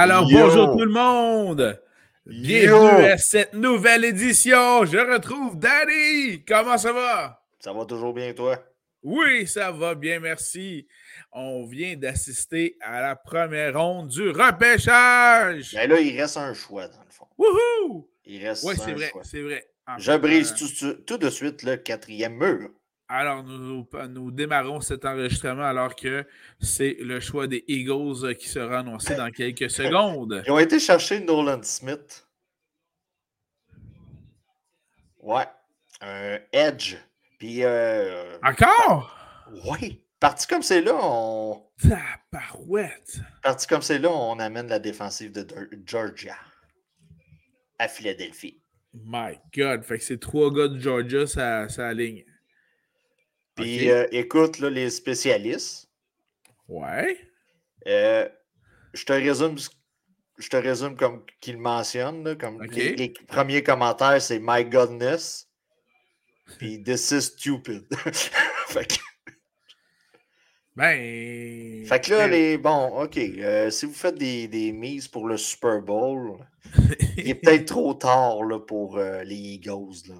Alors, Yo. bonjour tout le monde! Bienvenue à cette nouvelle édition! Je retrouve Danny! Comment ça va? Ça va toujours bien, toi? Oui, ça va bien, merci. On vient d'assister à la première ronde du repêchage! Ben là, il reste un choix, dans le fond. Wouhou! Il reste Oui, un c'est vrai, choix. c'est vrai. Je brise euh, tout de suite le quatrième mur. Alors, nous, nous démarrons cet enregistrement alors que c'est le choix des Eagles euh, qui sera annoncé dans quelques secondes. Ils ont été chercher Nolan Smith. Ouais. Un Edge. Puis, euh, Encore? ouais. Parti comme c'est là, on. Tabarouette! Parti comme c'est là, on amène la défensive de Georgia à Philadelphie. My God! Fait que c'est trois gars de Georgia, ça, ça aligne. Puis, euh, écoute, là, les spécialistes. Ouais. Euh, je te résume je te résume comme qu'il mentionne. là, comme les, les premiers commentaires, c'est My Godness. Puis This is stupid. fait, que, Ben. fait que là, euh, les. Bon, OK. euh, si vous faites des, des mises pour le Super Bowl, il est peut-être trop tard là, pour euh, les Eagles. Là.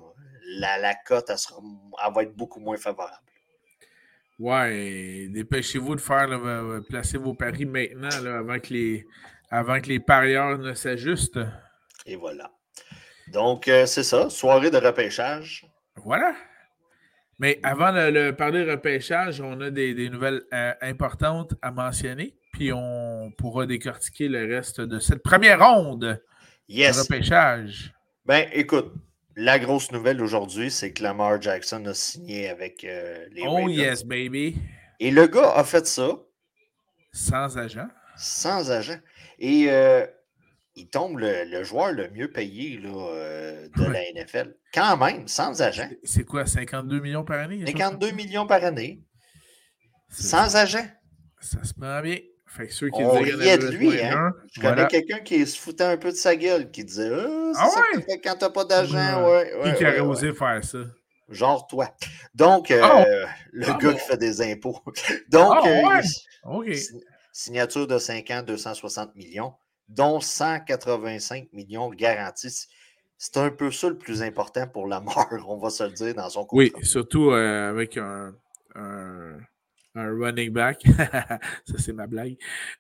La, la cote, elle, sera, elle va être beaucoup moins favorable. Ouais, dépêchez-vous de faire, là, placer vos paris maintenant, là, avant, que les, avant que les parieurs ne s'ajustent. Et voilà. Donc, euh, c'est ça. Soirée de repêchage. Voilà. Mais avant de le parler repêchage, on a des, des nouvelles euh, importantes à mentionner. Puis on pourra décortiquer le reste de cette première ronde de repêchage. Ben, écoute, la grosse nouvelle aujourd'hui, c'est que Lamar Jackson a signé avec euh, les Oh Ravens. yes, baby. Et le gars a fait ça Sans agent. sans agent. Et euh, il tombe le, le joueur le mieux payé là, euh, de Ouais. la NFL. Quand même, sans agent. C'est quoi, 52 millions par année? quelque chose 52 comme ça? millions par année. Sans agent. Ça se prend bien. Fait que ceux qui On riait de lui, hein. Je connais quelqu'un qui se foutait un peu de sa gueule, qui disait Ah, Ah ouais? quand t'as pas d'agent. Ouais. Ouais, ouais, Qui aurait osé faire ça? Genre toi. Donc, euh, Ah, le Ah, gars bon. qui fait des impôts. Donc, Ah, euh, Signature de 5 ans, 260 millions, dont 185 millions garantis. C'est- C'est un peu ça le plus important pour la mort, on va se le dire, dans son contrat. Oui, surtout euh, avec un, un, un running back. ça, c'est ma blague.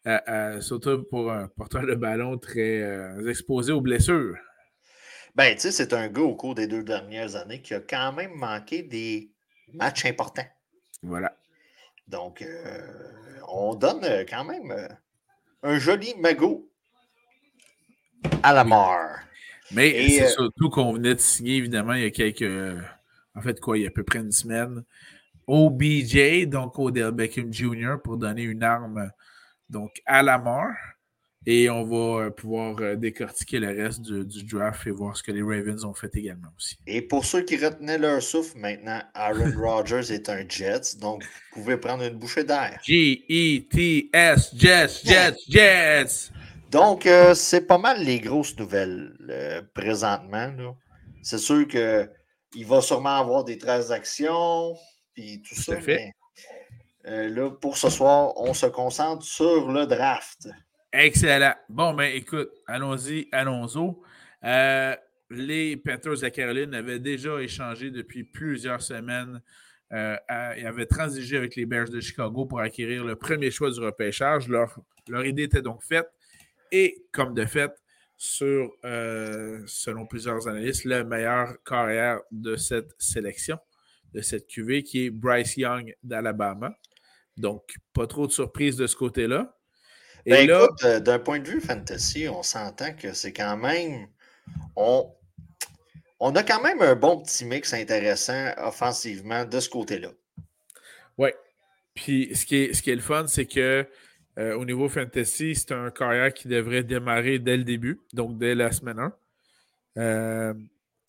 Euh, euh, surtout pour un porteur de ballon très euh, exposé aux blessures. Ben, tu sais, c'est un gars au cours des deux dernières années qui a quand même manqué des matchs importants. Voilà. Donc, on donne quand même un joli magot à la mort. Mais c'est surtout qu'on venait de signer, évidemment, il y a quelques. en fait, quoi, il y a à peu près une semaine. OBJ, donc Odell Beckham Jr., pour donner une arme donc à la mort. Et on va euh, pouvoir euh, décortiquer le reste du, du draft et voir ce que les Ravens ont fait également aussi. Et pour ceux qui retenaient leur souffle, maintenant, Aaron Rodgers est un Jets, donc vous pouvez prendre une bouchée d'air. E G-E-T-S, Jets, Jets, Jets. Donc, euh, c'est pas mal les grosses nouvelles euh, présentement. C'est sûr qu'il va sûrement avoir des transactions, puis tout, Tout ça. à fait. mais, euh, là, pour ce soir, on se concentre sur le draft. Excellent. Bon, ben écoute, allons-y, allons-y. Euh, les Panthers de Caroline avaient déjà échangé depuis plusieurs semaines. Euh, à- ils avaient transigé avec les Bears de Chicago pour acquérir le premier choix du repêchage. Leur, leur idée était donc faite. Et comme de fait, sur, euh, selon plusieurs analystes, le meilleur carrière de cette sélection, de cette QV, qui est Bryce Young d'Alabama. Donc, pas trop de surprises de ce côté-là. Et Ben, là, écoute, euh, d'un point de vue fantasy, on s'entend que c'est quand même. On, on a quand même un bon petit mix intéressant offensivement de ce côté-là. Oui. Puis ce qui est, ce qui est le fun, c'est que euh, au niveau fantasy, c'est un carrière qui devrait démarrer dès le début, donc dès la semaine 1. Euh,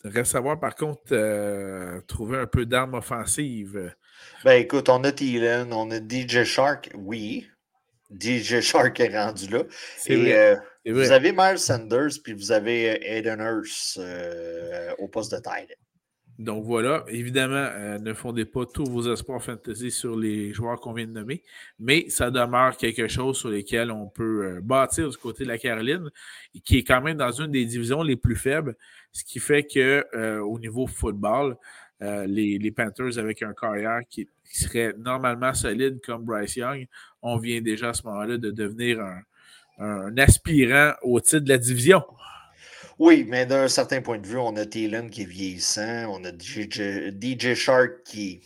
reste à voir, par contre, euh, trouver un peu d'armes offensives. Ben écoute, on a Thielen, on a DJ Shark, oui. DJ Shark est rendu là. C'est Et vrai. euh, vous avez Miles Sanders, puis vous avez euh, Aiden Hurst euh, au poste de end. Donc voilà, évidemment, euh, ne fondez pas tous vos espoirs fantasy sur les joueurs qu'on vient de nommer, mais ça demeure quelque chose sur lesquels on peut euh, bâtir du côté de la Caroline, qui est quand même dans une des divisions les plus faibles, ce qui fait que euh, au niveau football, les, Panthers avec un carrière qui, serait normalement solide comme Bryce Young, on vient déjà à ce moment-là de devenir un aspirant au titre de la division. Oui, mais d'un certain point de vue, on a Thielen qui est vieillissant, on a DJ, Shark qui.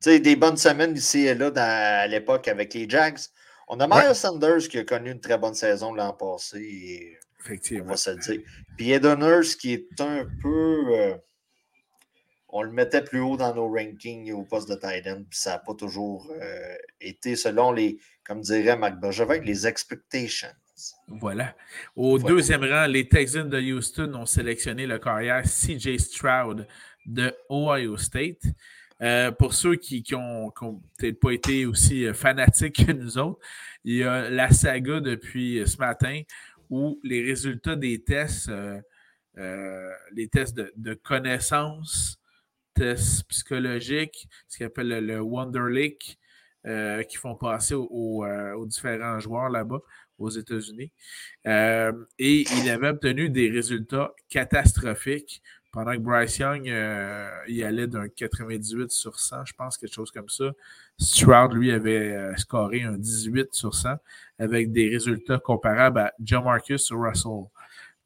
Tu sais, des bonnes semaines ici et là à l'époque avec les Jags. On a Miles Sanders qui a connu une très bonne saison l'an passé. Effectivement. On va se le dire. Puis Ed qui est un peu. Euh, on le mettait plus haut dans nos rankings au poste de tight end, puis ça n'a pas toujours euh, été selon les, comme dirait Marc Bergevin, les expectations. Voilà. Au deuxième rang, les Texans de Houston ont sélectionné le carrière CJ Stroud de Ohio State. Euh, pour ceux qui n'ont peut-être pas été aussi euh, fanatiques que nous autres, il y a la saga depuis ce matin où les résultats des tests, euh, les tests de, connaissances, tests psychologiques, ce qu'on appelle le, Wonder League, qui font passer aux différents joueurs là-bas, aux États-Unis. Euh, et il avait obtenu des résultats catastrophiques pendant que Bryce Young euh, il allait d'un 98 sur 100, je pense, quelque chose comme ça. Stroud, lui, avait euh, scoré un 18 sur 100 avec des résultats comparables à John Marcus Russell.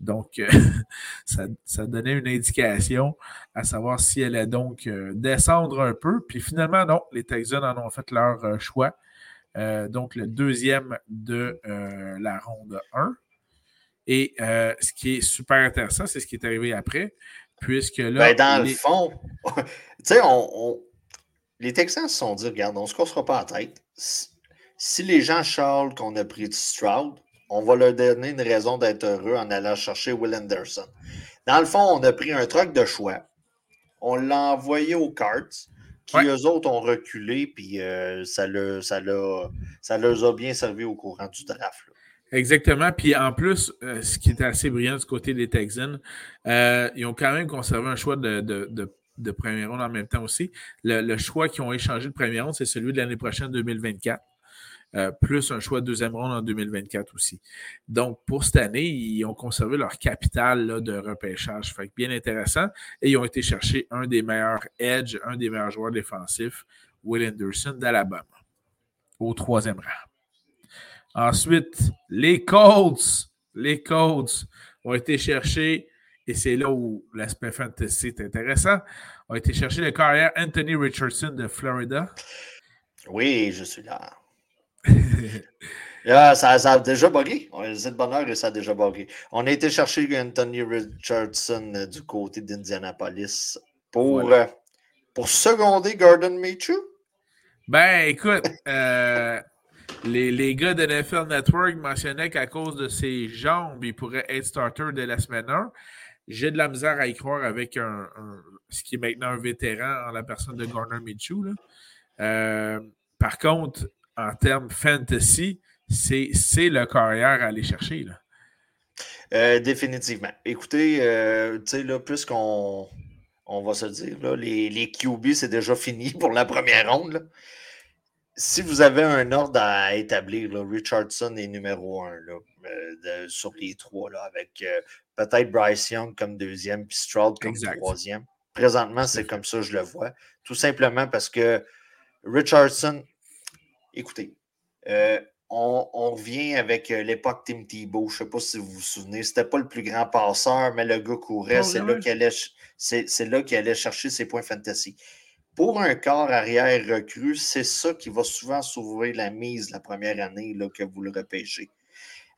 Donc, ça, donnait une indication à savoir si elle allait donc descendre un peu. Puis finalement, non, les Texans en ont fait leur choix. Euh, donc le deuxième de euh, la ronde 1. Et euh, ce qui est super intéressant, c'est ce qui est arrivé après, puisque là. Ben, dans le fond, tu sais, on, les Texans se sont dit regarde, on ne se cassera pas la tête. Si les gens charlent qu'on a pris Stroud, on va leur donner une raison d'être heureux en allant chercher Will Anderson. Dans le fond, on a pris un truc de choix. On l'a envoyé aux cartes qui eux autres ont reculé, puis euh, ça, le, ça, ça leur a bien servi au courant du draft. Exactement. Puis en plus, euh, ce qui est assez brillant du côté des Texans, euh, ils ont quand même conservé un choix de, de, de, première ronde en même temps aussi. Le, le choix qu'ils ont échangé de première ronde, c'est celui de l'année prochaine, 2024. Euh, plus un choix de deuxième ronde en 2024 aussi. Donc, pour cette année, ils ont conservé leur capital de repêchage. Fait bien intéressant. Et ils ont été chercher un des meilleurs edge, un des meilleurs joueurs défensifs, Will Anderson d'Alabama, au troisième rang. Ensuite, les Colts. Les Colts ont été chercher, et c'est là où l'aspect fantasy est intéressant, ont été chercher le carrière Anthony Richardson de Florida. Oui, je suis là. ça, ça, a déjà bugué. C'est de bonheur et ça a déjà bugué. On a été chercher Anthony Richardson euh, du côté d'Indianapolis pour, euh, pour seconder Gordon Minshew. Ben, écoute, euh, les, les, gars de NFL Network mentionnaient qu'à cause de ses jambes, il pourrait être starter dès la semaine 1. J'ai de la misère à y croire avec un, ce qui est maintenant un vétéran en la personne de Gardner Minshew. par contre, en termes fantasy, c'est le carrière à aller chercher. Là. Euh, définitivement. Écoutez, euh, tu sais, là, puisqu'on on va se dire, là, les, les QB, c'est déjà fini pour la première ronde. Si vous avez un ordre à établir, là, Richardson est numéro un là, euh, sur les trois, là, avec peut-être Bryce Young comme deuxième, puis Stroud comme troisième. Présentement, c'est comme ça je le vois. Tout simplement parce que Richardson, écoutez, euh, on, revient avec euh, l'époque Tim Tebow. Je ne sais pas si vous vous souvenez. C'était pas le plus grand passeur, mais le gars courait. C'est là qu'il allait, allait, chercher ses points fantasy. Pour un corps arrière recru, c'est ça qui va souvent s'ouvrir la mise la première année là, que vous le repêchez.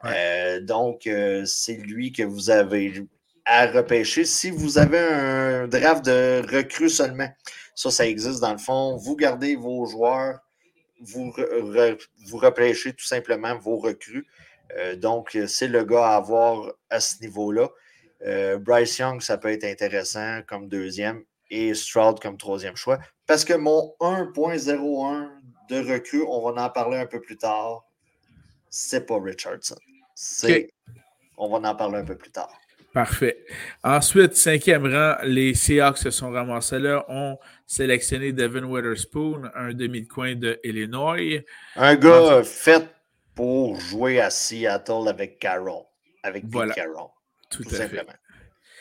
Euh, donc, c'est lui que vous avez à repêcher. Si vous avez un draft de recrues seulement, ça, ça existe dans le fond. Vous gardez vos joueurs vous, vous repêchez tout simplement vos recrues. Euh, donc, c'est le gars à avoir à ce niveau-là. Euh, Bryce Young, ça peut être intéressant comme deuxième et Stroud comme troisième choix. Parce que mon 1.01 de recrue, on va en parler un peu plus tard, c'est pas Richardson. C'est, On va en parler un peu plus tard. Parfait. Ensuite, cinquième rang, les Seahawks se sont ramassés là, ont sélectionné Devin Witherspoon, un demi de coin de Illinois. Un gars fait pour jouer à Seattle avec Carroll, avec voilà. Carroll. Tout, à simplement.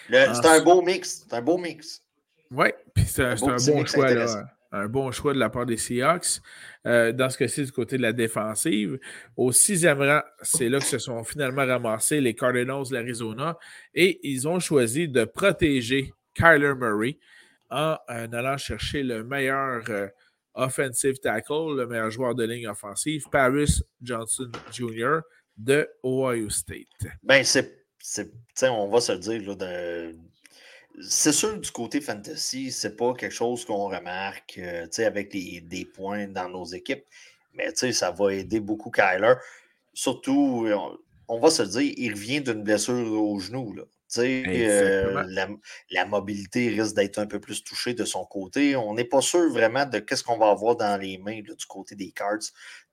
C'est un beau mix. C'est un beau mix. Oui, puis c'est un, bon choix là un bon choix de la part des Seahawks. Euh, dans ce cas-ci, du côté de la défensive. Au sixième rang, c'est là que se sont finalement ramassés les Cardinals de l'Arizona et ils ont choisi de protéger Kyler Murray en, allant chercher le meilleur euh, offensive tackle, le meilleur joueur de ligne offensive, Paris Johnson Jr. de Ohio State. Ben, c'est, on va se le dire, là, de, c'est sûr, du côté fantasy, c'est pas quelque chose qu'on remarque euh, avec des points dans nos équipes, mais ça va aider beaucoup Kyler. Surtout, on, va se dire, il revient d'une blessure au genou. Là. Euh, la, mobilité risque d'être un peu plus touchée de son côté. On n'est pas sûr vraiment de ce qu'on va avoir dans les mains du côté des cards.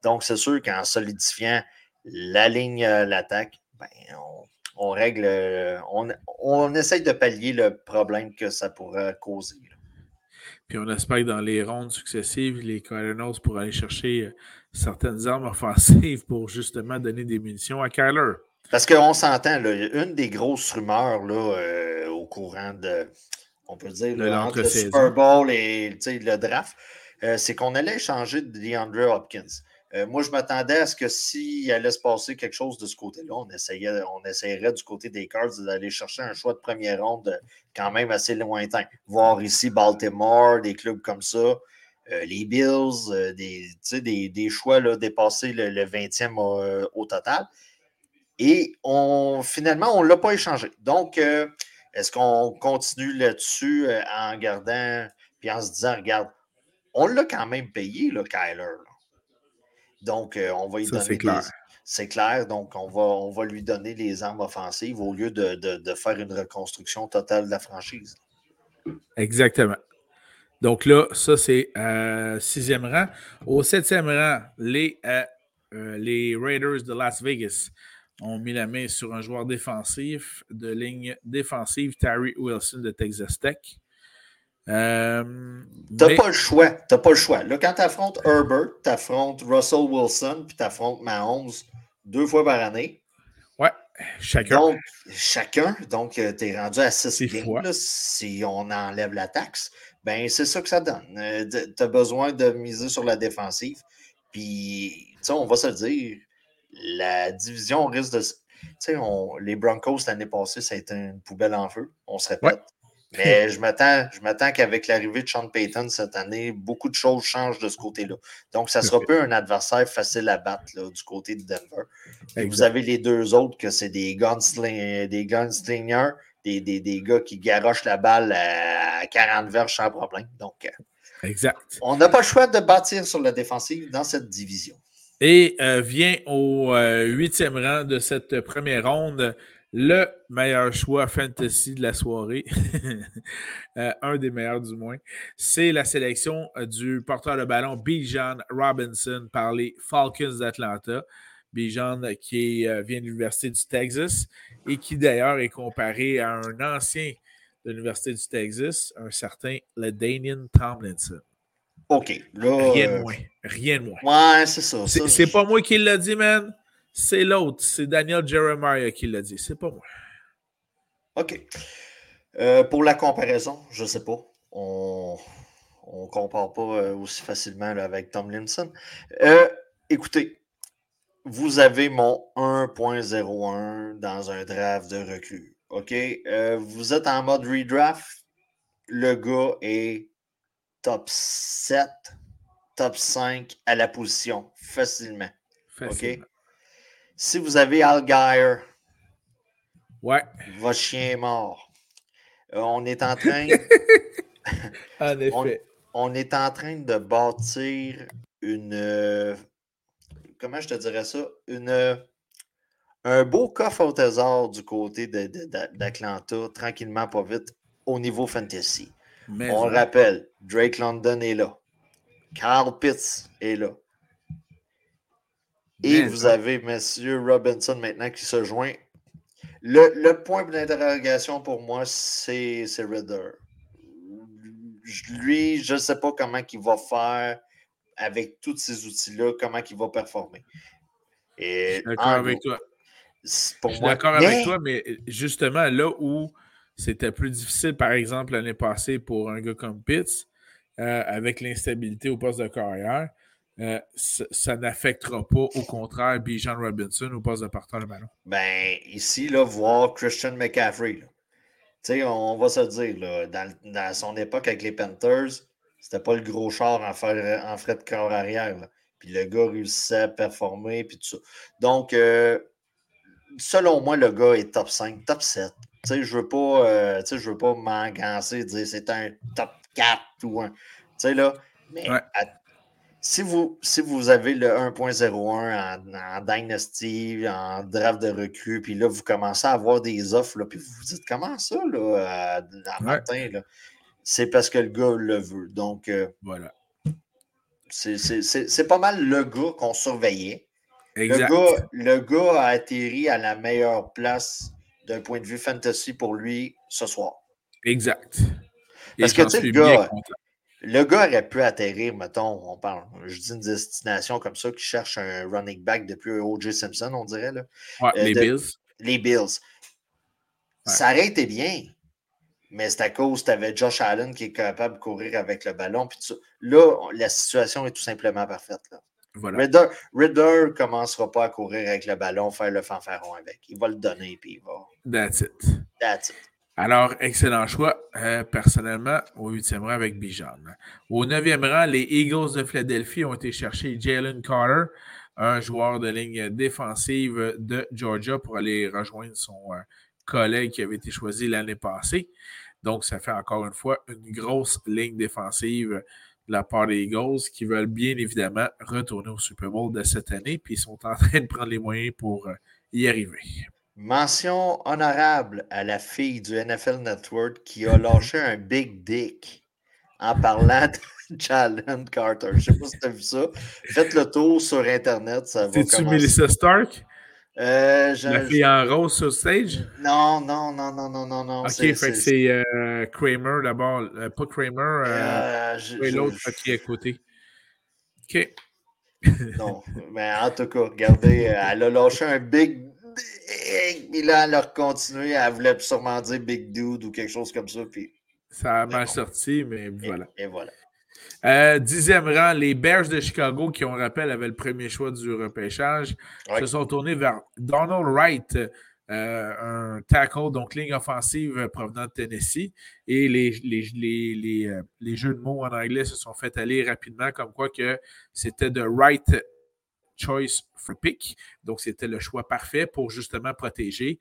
Donc, c'est sûr qu'en solidifiant la ligne, euh, l'attaque, ben, on, on règle, euh, on, on, essaye de pallier le problème que ça pourrait causer. Puis on espère que dans les rondes successives, les Cardinals pourront aller chercher euh, certaines armes offensives pour justement donner des munitions à Kyler. Parce qu'on s'entend, une des grosses rumeurs là, euh, au courant de, on peut dire, le Super Bowl et le draft, c'est qu'on allait échanger de DeAndre Hopkins. Euh, moi, je m'attendais à ce que s'il allait se passer quelque chose de ce côté-là, on, essayait, on essayerait du côté des Cards d'aller chercher un choix de première ronde quand même assez lointain. Voir ici Baltimore, des clubs comme ça, euh, les Bills, euh, des, des, des, choix là, dépassés le, 20e au, total. Et on, finalement, on ne l'a pas échangé. Donc, est-ce qu'on continue là-dessus en gardant, puis en se disant, regarde, on l'a quand même payé, le Kyler. Donc, euh, on va y donner. C'est clair. C'est clair. Donc, on va, on va lui donner les armes offensives au lieu de, faire une reconstruction totale de la franchise. Exactement. Donc là, ça, c'est euh, sixième rang. Au septième rang, les, euh, les Raiders de Las Vegas ont mis la main sur un joueur défensif de ligne défensive, Terry Wilson de Texas Tech. Euh, T'as pas le choix. T'as pas le choix. Là, quand tu affrontes Herbert, tu affrontes Russell Wilson, puis tu affrontes Mahomes deux fois par année. Ouais, chacun. Donc, chacun. Donc, euh, tu es rendu à six games. si on enlève la taxe, ben c'est ça que ça donne. Euh, tu as besoin de miser sur la défensive. Puis, on va se dire, la division risque de. Tu sais, les Broncos l'année passée, ça a été une poubelle en feu. On se répète. Mais je m'attends, je m'attends qu'avec l'arrivée de Sean Payton cette année, beaucoup de choses changent de ce côté-là. Donc, ça sera pas un adversaire facile à battre du côté de Denver. vous avez les deux autres que c'est des, gunsling, des gunslingers, des, des, des, gars qui garochent la balle à 40 verges sans problème. Donc, euh, exact. on n'a pas le choix de bâtir sur la défensive dans cette division. Et euh, vient au euh, huitième rang de cette première ronde le meilleur choix fantasy de la soirée, euh, un des meilleurs du moins, c'est la sélection euh, du porteur de ballon Bijan Robinson par les Falcons d'Atlanta. Bijan qui euh, vient de l'Université du Texas et qui d'ailleurs est comparé à un ancien de l'Université du Texas, un certain LeDanian Tomlinson. OK. rien de moins. Rien de moins. Ouais, c'est ça. C'est pas moi qui l'a dit, man. C'est l'autre, c'est Daniel Jeremiah qui l'a dit, c'est pas moi. OK. Euh, pour la comparaison, je ne sais pas. On ne compare pas euh, aussi facilement avec Tom Linson. Euh, écoutez, vous avez mon 1.01 dans un draft de recrue. OK? vous êtes en mode redraft. Le gars est top 7, top 5 à la position, facilement. facilement. OK? Si vous avez Algier, ouais. votre chien est mort. Euh, on est en train. en effet. On, est en train de bâtir une. Euh, comment je te dirais ça? Une, un beau coffre au trésor du côté d'Atlanta, tranquillement, pas vite, au niveau fantasy. on le rappelle, Drake London est là. Carl Pitts est là. Et vous avez M. Robinson maintenant qui se joint. Le, point d'interrogation pour moi, c'est Redder. Lui, je ne sais pas comment il va faire avec tous ces outils-là, comment il va performer. je suis d'accord avec toi. je suis d'accord avec toi, mais justement, là où c'était plus difficile, par exemple, l'année passée pour un gars comme Pitts, euh, avec l'instabilité au poste de carrière, euh, ça, n'affectera pas, au contraire, Bijan Robinson au poste de partage de ballon. Ben, ici, là, voir Christian McCaffrey, sais, on va se dire, là, dans, son époque avec les Panthers, c'était pas le gros char en, en frais de corps arrière. Puis le gars réussissait à performer, puis tout ça. Donc, euh, selon moi, le gars est top 5, top 7. Tu sais, je veux pas, euh, je veux pas m'engancer et dire c'est un top 4 ou un. Tu sais, là, mais si, vous, si vous avez le 1.01 en, en, Dynasty, en draft de recrue, puis là, vous commencez à avoir des offres, là, puis vous vous dites comment ça, là, à, matin, là? C'est parce que le gars le veut. Donc, euh, voilà. C'est pas mal le gars qu'on surveillait. Le gars, le gars a atterri à la meilleure place d'un point de vue fantasy pour lui ce soir. Exact. Parce que, tu sais, le gars, le gars aurait pu atterrir, mettons, on parle, je dis une destination comme ça qui cherche un running back depuis O.J. Simpson, on dirait. Là. Ouais, euh, les Bills. Les Bills. Ça aurait été bien, mais c'est à cause que tu avais Josh Allen qui est capable de courir avec le ballon. Puis là, la situation est tout simplement parfaite. Là. Ridder ne commencera pas à courir avec le ballon, faire le fanfaron avec. Il va le donner, puis il va. That's it. That's it. Alors, excellent choix, euh, personnellement, au huitième rang avec Bijan. Au neuvième rang, les Eagles de Philadelphie ont été chercher Jalen Carter, un joueur de ligne défensive de Georgia, pour aller rejoindre son euh, collègue qui avait été choisi l'année passée. Donc, ça fait encore une fois une grosse ligne défensive de la part des Eagles qui veulent bien évidemment retourner au Super Bowl de cette année, puis ils sont en train de prendre les moyens pour euh, y arriver. Mention honorable à la fille du NFL Network qui a lâché un big dick en parlant de Jalen Carter. Je ne sais pas si tu as vu ça. Faites le tour sur Internet. C'est-tu Melissa Stark? Euh, la fille en rose sur stage? Non, non, non, non, non, non, non. Ok, fait que c'est euh, Kramer d'abord. Euh, pas Kramer, euh, l'autre qui est à côté. Ok. non, mais en tout cas, regardez, elle a lâché un big puis là, elle a continué. Elle voulait sûrement dire Big Dude ou quelque chose comme ça. Puis... Ça a mal sorti, mais voilà. Et, voilà. Euh, dixième rang, les Bears de Chicago, qui, on rappelle, avaient le premier choix du repêchage, se sont tournés vers Donald Wright, euh, un tackle, donc ligne offensive provenant de Tennessee. Et les, les, les, euh, les, jeux de mots en anglais se sont fait aller rapidement, comme quoi que c'était de Wright choice for pick. Donc, c'était le choix parfait pour justement protéger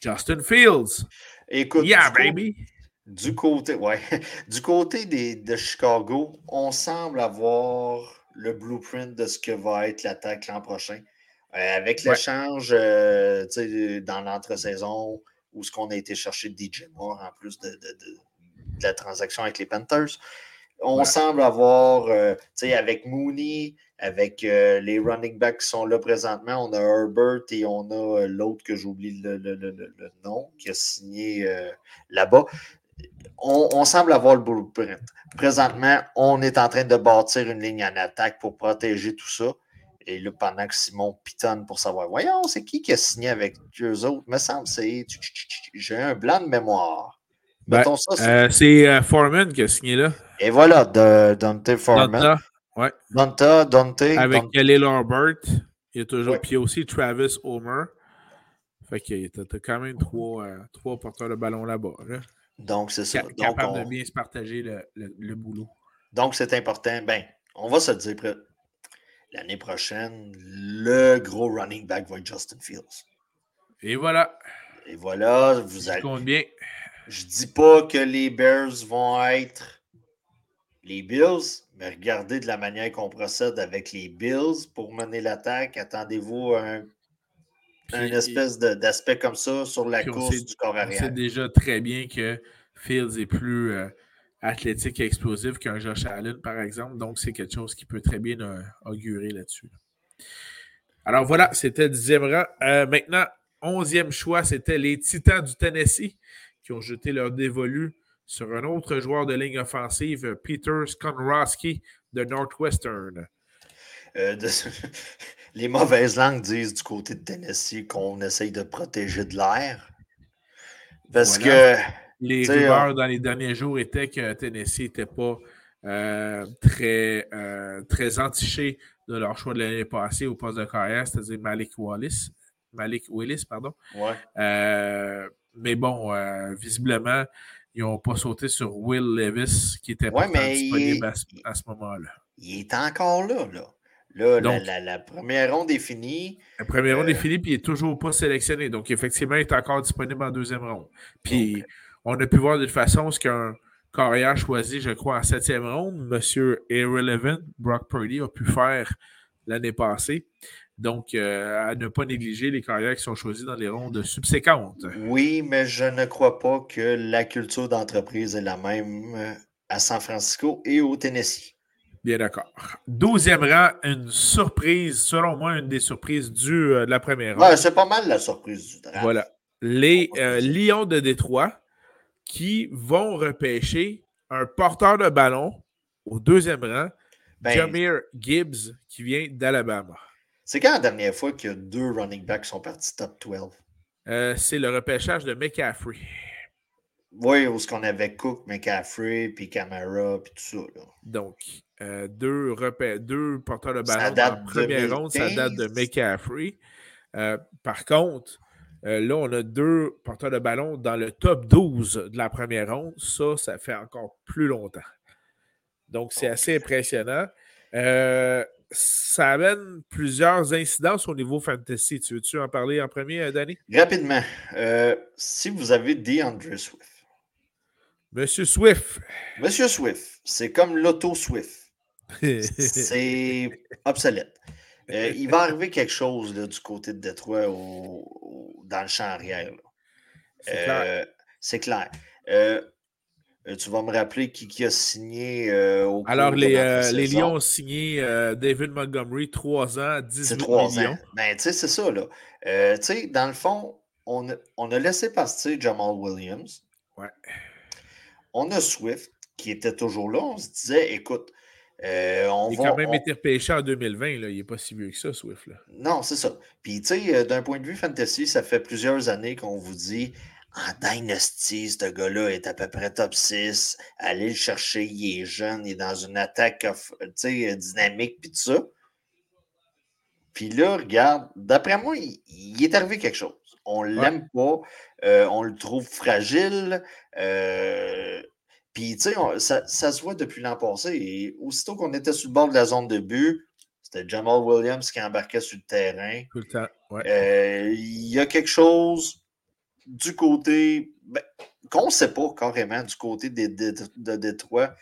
Justin Fields. Écoute, yeah, baby! du côté, ouais, du côté des, de Chicago, on semble avoir le blueprint de ce que va être l'attaque l'an prochain. Euh, avec l'échange euh, dans l'entre-saison où ce qu'on a été chercher DJ Moore en plus de, la transaction avec les Panthers. On semble avoir, euh, avec Mooney, avec euh, les running backs qui sont là présentement. On a Herbert et on a euh, l'autre que j'oublie le, nom, qui a signé euh, là-bas. On, semble avoir le blueprint. Présentement, on est en train de bâtir une ligne en attaque pour protéger tout ça. Et là, pendant que Simon pitonne pour savoir, voyons, c'est qui qui a signé avec eux autres? Me semble c'est. J'ai un blanc de mémoire. Ben, c'est Foreman qui a signé là. Et voilà, de Dante Foreman. Ouais. Donta, Dante. Avec Kelly Lambert. Il y a toujours. Puis aussi Travis Homer. Fait que t'as quand même trois, euh, trois porteurs de ballon là-bas. Donc, c'est ça. capable de bien se partager le, le, boulot. Donc, c'est important. Ben, on va se dire l'année prochaine, le gros running back va être Justin Fields. Et voilà. Et voilà, vous allez. compte bien. Je dis pas que les Bears vont être les Bills, mais regardez de la manière qu'on procède avec les Bills pour mener l'attaque. Attendez-vous à un, espèce d'aspect comme ça sur la course du corps arrière. C'est déjà très bien que Fields est plus euh, athlétique et explosif qu'un Josh Allen, par exemple. Donc, c'est quelque chose qui peut très bien euh, augurer là-dessus. Alors voilà, c'était le dixième rang. Euh, maintenant, onzième choix, c'était les Titans du Tennessee qui ont jeté leur dévolu sur un autre joueur de ligne offensive, Peter Skonrowski de Northwestern. Euh, les mauvaises langues disent du côté de Tennessee qu'on essaye de protéger de l'air. Parce que. Les rumeurs dans les derniers jours étaient que Tennessee n'était pas euh, très, euh, très entiché de leur choix de l'année passée au poste de carrière, c'est-à-dire Malik Willis. Malik Willis, pardon. mais bon, visiblement, ils n'ont pas sauté sur Will Levis, qui était pas disponible à, ce moment-là. Il est encore là, là. Là, la, première ronde est finie. La première ronde est euh, finie, puis il n'est toujours pas sélectionné. Donc, effectivement, il est encore disponible en deuxième ronde. Puis, on a pu voir de toute façon ce qu'un carrière choisi, je crois, en septième ronde, M. Irrelevant, Brock Purdy, a pu faire l'année passée. Donc, euh, à ne pas négliger les carrières qui sont choisies dans les rondes subséquentes. Oui, mais je ne crois pas que la culture d'entreprise est la même euh, à San Francisco et au Tennessee. Bien d'accord. Douzième rang, une surprise, selon moi, une des surprises du, euh, de la première ronde. c'est pas mal la surprise du draft. Voilà. Les Lions de Détroit qui vont repêcher un porteur de ballon au deuxième rang, ben, Jameer Gibbs, qui vient d'Alabama. C'est quand la dernière fois que deux running backs sont partis top 12? Euh, c'est le repêchage de McCaffrey. Oui, où ce qu'on avait Cook, McCaffrey, puis Camara, puis tout ça. Donc, euh, deux, deux porteurs de ballon dans la première ronde, ça date de McCaffrey. Euh, par contre, là, on a deux porteurs de ballon dans le top 12 de la première ronde. Ça, ça fait encore plus longtemps. Donc, c'est assez impressionnant ça amène plusieurs incidences au niveau fantasy. Tu veux-tu en parler en premier, euh, Danny? Rapidement. Euh, si vous avez DeAndre Swift. Monsieur Swift. Monsieur Swift. C'est comme l'auto Swift. c'est obsolète. Euh, il va arriver quelque chose du côté de Détroit dans le champ arrière. C'est clair. Euh, tu vas me rappeler qui, a signé euh, au Alors, les, euh, les Lions ont signé David Montgomery, 3 ans, 18 3 millions. Ans. Ben, tu sais, c'est ça, là. tu sais, dans le fond, on a, on a laissé passer Jamal Williams. Ouais. On a Swift, qui était toujours là. On se disait, écoute, on il a quand même été repêché en 2020, là. il n'est pas si vieux que ça, Swift. Là. Non, c'est ça. Puis, tu sais, d'un point de vue fantasy, ça fait plusieurs années qu'on vous dit en Dynasty, ce gars-là est à peu près top 6. Allez le chercher, il est jeune, il est dans une attaque dynamique, puis tout ça. Puis là, regarde, d'après moi, il, est arrivé quelque chose. On ne l'aime pas, euh, on le trouve fragile. Euh, puis, tu sais, ça, se voit depuis l'an passé. Et aussitôt qu'on était sur le bord de la zone de but, c'était Jamal Williams qui embarquait sur le terrain. Tout le temps, euh, Il y a quelque chose du côté ben, qu'on ne sait pas carrément du côté de, de, Détroit,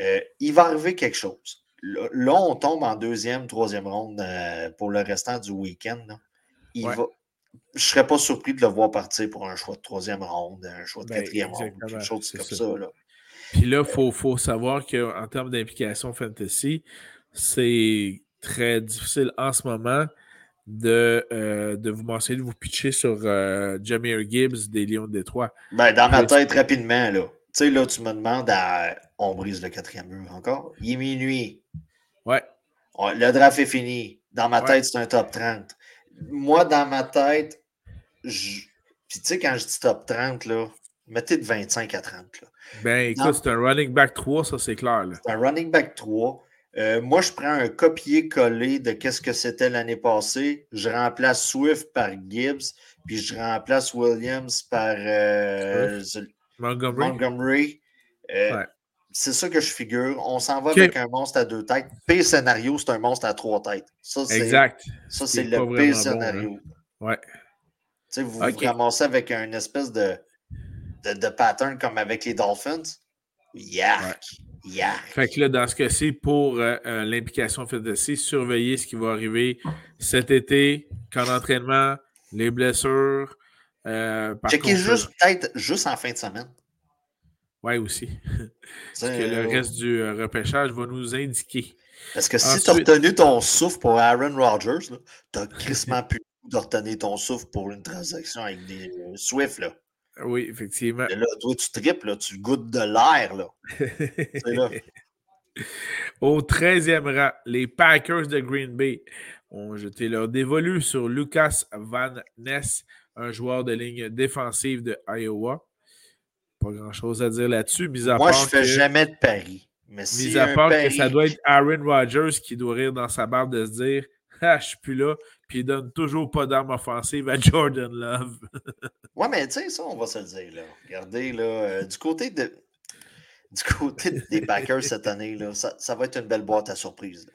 euh, il va arriver quelque chose. Là, on tombe en deuxième, troisième ronde euh, pour le restant du week-end. Je ne serais pas surpris de le voir partir pour un choix de troisième ronde, un choix de ben, quatrième ronde, quelque chose comme ça. Puis là, il faut, savoir qu'en termes d'implication fantasy, c'est très difficile en ce moment de, euh, de vous mentionner, de vous pitcher sur euh, Jameer Gibbs des Lions de Détroit. Ben, dans ma tête, rapidement, là. Tu sais, là, tu me demandes à. On brise le quatrième mur encore. Il est minuit. Ouais. Le draft est fini. Dans ma tête, c'est un top 30. Moi, dans ma tête, je... puis tu sais, quand je dis top 30, là, mettez de 25 à 30. Là. Ben, écoute, c'est un running back 3, ça, c'est clair. C'est un running back 3. Euh, moi, je prends un copier-coller de qu'est-ce que c'était l'année passée. Je remplace Swift par Gibbs, puis je remplace Williams par euh, Montgomery. Euh, c'est ça que je figure. On s'en va avec un monstre à deux têtes. Pire scénario, c'est un monstre à trois têtes. Ça, exact. Ça, c'est le pire scénario. Bon, hein. ouais. Vous vous ramassez avec une espèce de, de, pattern comme avec les Dolphins. Yak! Fait que là, dans ce cas-ci, pour euh, euh, l'implication fantasy, surveiller ce qui va arriver cet été, camp d'entraînement, les blessures. Euh, Checker juste peut-être juste en fin de semaine. Oui, aussi. ce que le reste du repêchage va nous indiquer. Parce que si tu as retenu ton souffle pour Aaron Rodgers, tu as crissement pu de retenir ton souffle pour une transaction avec des euh, Swift, là. Oui, effectivement. là, toi, tu tripes, là, tu goûtes de l'air, là. là. Au 13e rang, les Packers de Green Bay ont jeté leur dévolu sur Lucas Van Ness, un joueur de ligne défensive de Iowa. Pas grand-chose à dire là-dessus, mis à Moi, part je fais que- jamais de paris. Mais Mis à part pari- que ça doit être Aaron Rodgers qui doit rire dans sa barbe de se dire Ah, je suis plus là, puis il donne toujours pas d'armes offensives à Jordan Love. Ouais, mais tu sais, ça, on va se le dire, là. Regardez, là, euh, du côté de. Du côté des Packers cette année, là, ça, ça va être une belle boîte à surprise. là.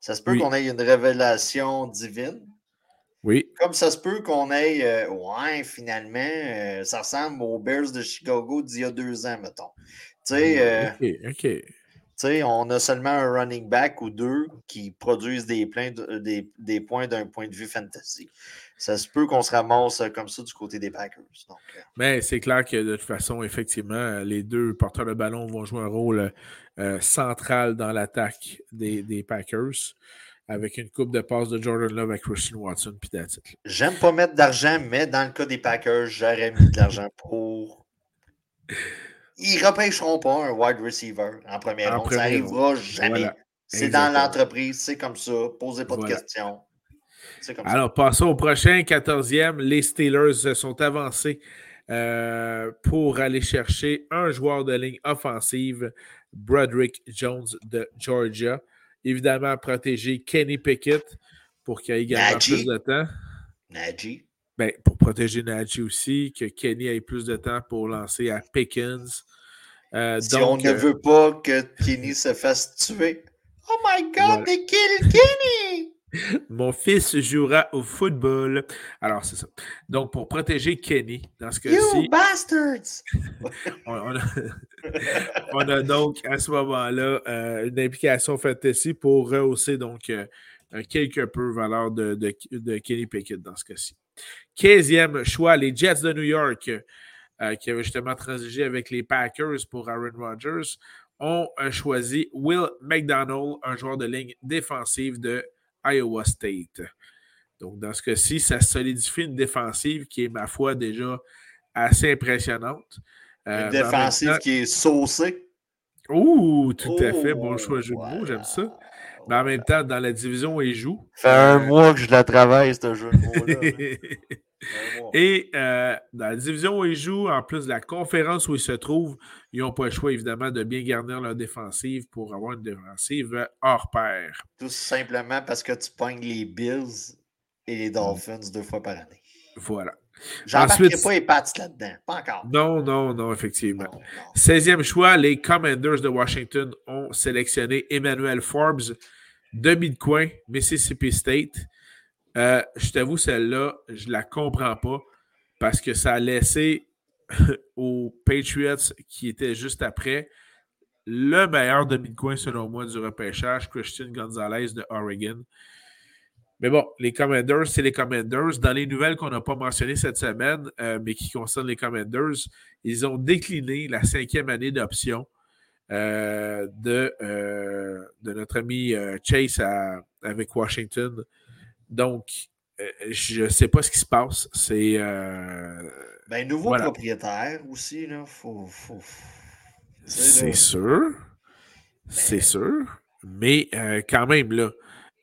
Ça se peut Oui. qu'on ait une révélation divine, Oui, comme ça se peut qu'on ait. euh, ouais, finalement, euh, ça ressemble aux Bears de Chicago d'il y a deux ans, mettons. Tu sais, euh, OK, OK. Tu sais, on a seulement un running back ou deux qui produisent des, pleins de- des, des points d'un point de vue fantasy. Ça se peut qu'on se ramasse euh, comme ça du côté des Packers. Donc, euh, Mais c'est clair que de toute façon, effectivement, les deux porteurs de ballon vont jouer un rôle euh, central dans l'attaque des, des Packers, avec une coupe de passes de Jordan Love avec Christian Watson. J'aime pas mettre d'argent, mais dans le cas des Packers, j'aurais mis de l'argent pour. Ils repêcheront pas un wide receiver en première En ronde. Ça première arrivera jamais. Voilà. C'est dans l'entreprise, c'est comme ça. Posez pas Voilà. de questions. Comme ça. Alors, passons au prochain, 14e. Les Steelers se sont avancés euh, pour aller chercher un joueur de ligne offensive, Broderick Jones de Georgia. Évidemment, protéger Kenny Pickett pour qu'il ait également Najee. plus de temps. Najee. Ben, pour protéger Najee aussi, que Kenny ait plus de temps pour lancer à Pickens. Euh, Si donc, on ne euh, veut pas que Kenny se fasse tuer. Oh my God, Voilà. they killed Kenny! Mon fils jouera au football. Alors, c'est ça. Donc, pour protéger Kenny, dans ce You cas-ci, bastards! on, on a, on a donc à ce moment-là euh, une implication fantasy pour rehausser donc euh, quelque peu valeur de, de, de Kenny Pickett dans ce cas-ci. 15e choix, les Jets de New York, euh, qui avaient justement transigé avec les Packers pour Aaron Rodgers, ont euh, choisi Will McDonald, un joueur de ligne défensive de Iowa State. Donc, dans ce cas-ci, ça solidifie une défensive qui est, ma foi, déjà assez impressionnante. Euh, Une défensive qui est saucée. Ouh, tout à fait. Oh, Bon choix de jeu de mots, j'aime ça. Mais en même temps, dans la division où il joue. Ça fait un euh, mois que je la travaille, ce jeu. Et euh, dans la division où ils jouent, en plus de la conférence où ils se trouvent, ils n'ont pas le choix, évidemment, de bien garnir leur défensive pour avoir une défensive hors pair. Tout simplement parce que tu pognes les Bills et les Dolphins deux fois par année. Voilà. Ensuite- pas les Pats là-dedans. Pas encore. Non, non, non, effectivement. Non, non. 16e choix, les Commanders de Washington ont sélectionné Emmanuel Forbes de Midcoin, Mississippi State. Euh, je t'avoue, celle-là, je la comprends pas parce que ça a laissé aux Patriots qui étaient juste après le meilleur de Midcoin, selon moi, du repêchage, Christian Gonzalez de Oregon. Mais bon, les Commanders, c'est les Commanders. Dans les nouvelles qu'on n'a pas mentionnées cette semaine, euh, mais qui concernent les Commanders, ils ont décliné la cinquième année d'option euh, de, euh, de notre ami euh, Chase à- avec Washington. Donc, je ne sais pas ce qui se passe. C'est. Ben, nouveau Voilà. propriétaire aussi, là. Faut. c'est sûr. C'est sûr. Mais quand même, là,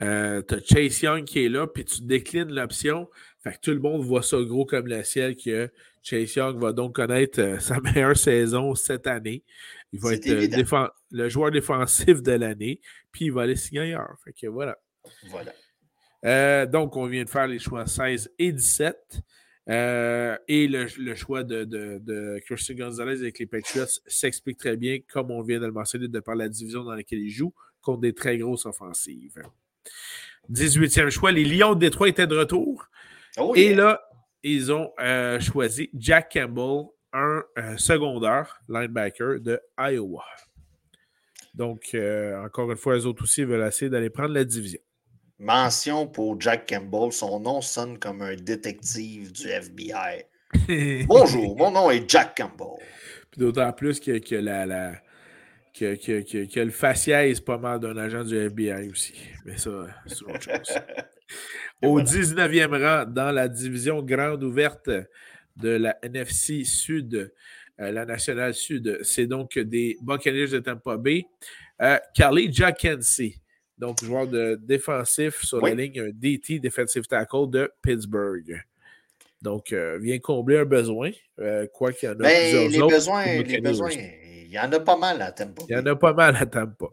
euh, tu as Chase Young qui est là, puis tu déclines l'option. Fait que tout le monde voit ça gros comme le ciel que Chase Young va donc connaître euh, sa meilleure saison cette année. Il va être euh, le joueur défensif de l'année, puis il va aller signer ailleurs. Fait que voilà. Voilà. Euh, donc, on vient de faire les choix 16 et 17. Euh, et le, le choix de, de, de Christian Gonzalez avec les Patriots s'explique très bien, comme on vient de le mentionner, de par la division dans laquelle il joue, contre des très grosses offensives. 18e choix, les Lions de Détroit étaient de retour. Oh, Et là, ils ont euh, choisi Jack Campbell, un euh, secondaire linebacker de Iowa. Donc, euh, encore une fois, les autres aussi veulent essayer d'aller prendre la division. Mention pour Jack Campbell. Son nom sonne comme un détective du FBI. Bonjour, mon nom est Jack Campbell. Puis d'autant plus que, que la, la- que, que, que- que le faciès pas mal d'un agent du FBI aussi. Mais ça, c'est autre chose. Au 19e rang, dans la division grande ouverte de la NFC Sud, euh, la nationale Sud, c'est donc des Buccaneers de Tampa Bay. Euh, Carly Jackency, donc joueur de défensif sur la ligne, DT, defensive tackle de Pittsburgh. Donc, euh, vient combler un besoin, quoi qu'il y en a ben, plusieurs les Besoins, les besoins, il y en a pas mal à Tampa. Il y en a pas mal à Tampa.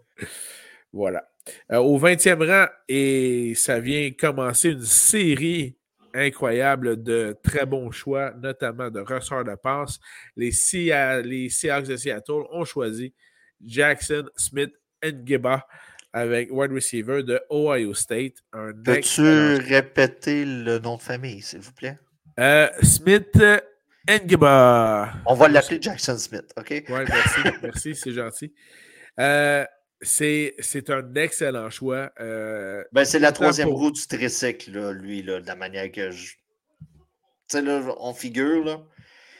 Voilà. au 20e rang, et ça vient commencer une série incroyable de très bons choix, notamment de ressort de passe. Les, les Seahawks de Seattle ont choisi Jackson Smith Ngeba avec wide receiver de Ohio State. Peux-tu répéter le nom de famille, s'il vous plaît? Euh, Smith Ngeba. On va l'appeler Jackson Smith, OK? Oui, merci, merci, c'est gentil. Euh, c'est un excellent choix. Euh, ben, c'est la troisième roue du tricycle, lui, là, de la manière que je. Tu sais, là, on figure, là.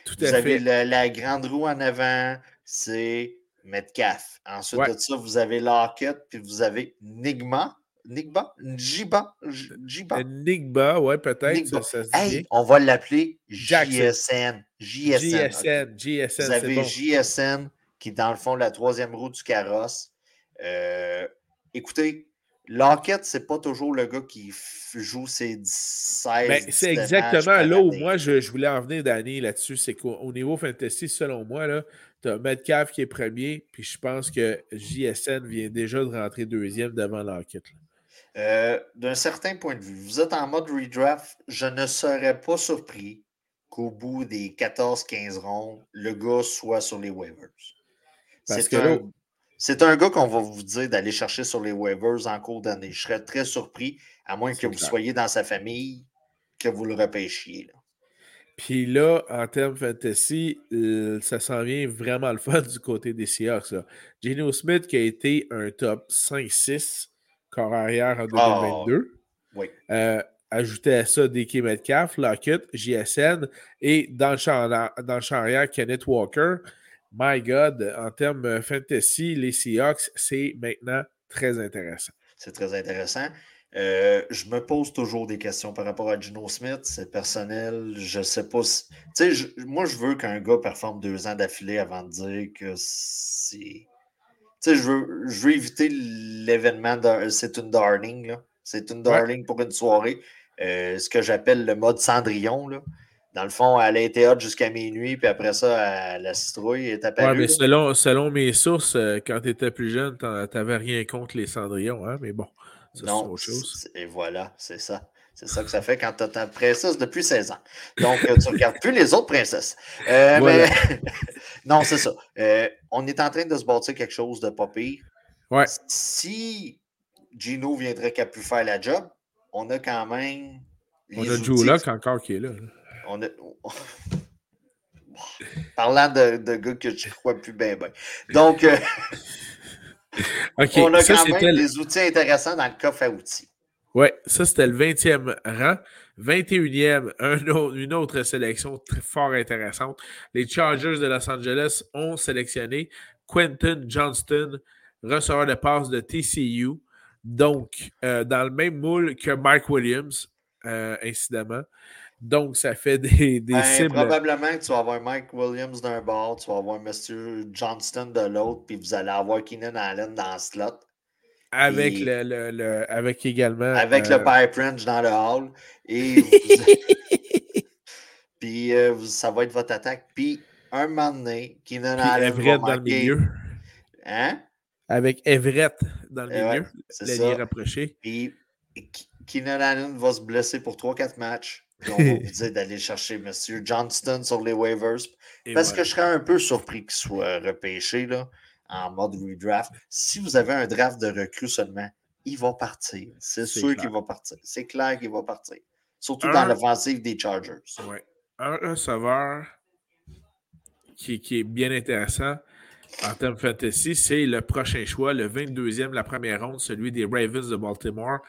Tout vous avez la grande roue en avant, c'est Metcalf. Ensuite de ça, vous avez Lockett, puis vous avez Nigma. Nigba? Njiba? Njiba? Nigba, ouais, peut-être. Ça, hey, on va l'appeler JSN. JSN. JSN. JSN. Vous avez JSN, qui est dans le fond la troisième roue du carrosse. Euh, écoutez, Lockett, c'est pas toujours le gars qui joue ses 16 ben, C'est exactement là où moi je, voulais en venir d'année là-dessus. C'est qu'au niveau fantasy, selon moi, tu as Metcalf qui est premier, puis je pense que JSN vient déjà de rentrer deuxième devant Lockett. Euh, d'un certain point de vue, vous êtes en mode redraft, je ne serais pas surpris qu'au bout des 14-15 rondes, le gars soit sur les waivers. Parce que là, c'est un gars qu'on va vous dire d'aller chercher sur les waivers en cours d'année. Je serais très surpris, à moins que vous soyez dans sa famille, que vous le repêchiez. Puis là, en termes fantasy, euh, ça s'en vient vraiment le fun du côté des Seahawks. Geno Smith qui a été un top 5-6 corps arrière en 2022. Ah, oui. Euh, ajoutez à ça DK Metcalf, Lockett, JSN et dans le champ, dans le champ arrière, Kenneth Walker. My God, en termes euh, fantasy, les Seahawks, c'est maintenant très intéressant. C'est très intéressant. Euh, je me pose toujours des questions par rapport à Gino Smith. C'est personnel. Je ne sais pas si. Tu sais, moi, je veux qu'un gars performe deux ans d'affilée avant de dire que c'est. Tu sais, je veux, je veux éviter l'événement. C'est une darling. C'est une darling pour une soirée. Euh, ce que j'appelle le mode Cendrillon. Là. Dans le fond, elle a été hot jusqu'à minuit, puis après ça, la citrouille est apparue. Oui, mais selon, selon mes sources, euh, quand tu étais plus jeune, tu n'avais rien contre les cendrillons, hein? mais bon, c'est autre chose. Et voilà, c'est ça. C'est ça que ça fait quand tu as ta princesse depuis 16 ans. Donc, euh, tu ne regardes plus les autres princesses. Euh, mais... non, c'est ça. on est en train de se bâtir quelque chose de pas pire. Ouais. Si Gino viendrait qu'à pu faire la job, on a quand même. On a Joe Locke encore qui est là. On Parlant de, de, gars que je crois plus bien, ben. Donc, euh, on a quand même des outils intéressants dans le coffre à outils. Oui, ça c'était le 20e rang. 21e, une autre sélection très fort intéressante. Les Chargers de Los Angeles ont sélectionné Quentin Johnston, receveur de passe de TCU. Donc, euh, dans le même moule que Mike Williams, euh, incidemment. Donc, ça fait des, des ben, cibles. Probablement que tu vas avoir Mike Williams d'un bord, tu vas avoir M. Johnston de l'autre, puis vous allez avoir Keenan Allen dans le slot. Avec, le, le, avec également. Avec le euh, Pipe Range dans le hall. Et puis euh, ça va être votre attaque. Puis un moment donné, Keenan Allen. Everett va dans le milieu. Hein? Avec Everett dans le milieu. C'est ça. rapproché. Puis Keenan Allen va se blesser pour 3-4 matchs on va vous dire d'aller chercher M. Johnston sur les waivers. parce que je serais un peu surpris qu'il soit repêché là, en mode redraft. Si vous avez un draft de recrue seulement, il va partir. C'est sûr qu'il va partir. C'est clair qu'il va partir. Surtout dans l'offensive des Chargers. Un receveur qui, qui, est bien intéressant en termes fantasy, c'est le prochain choix, le 22e, la première ronde, celui des Ravens de Baltimore,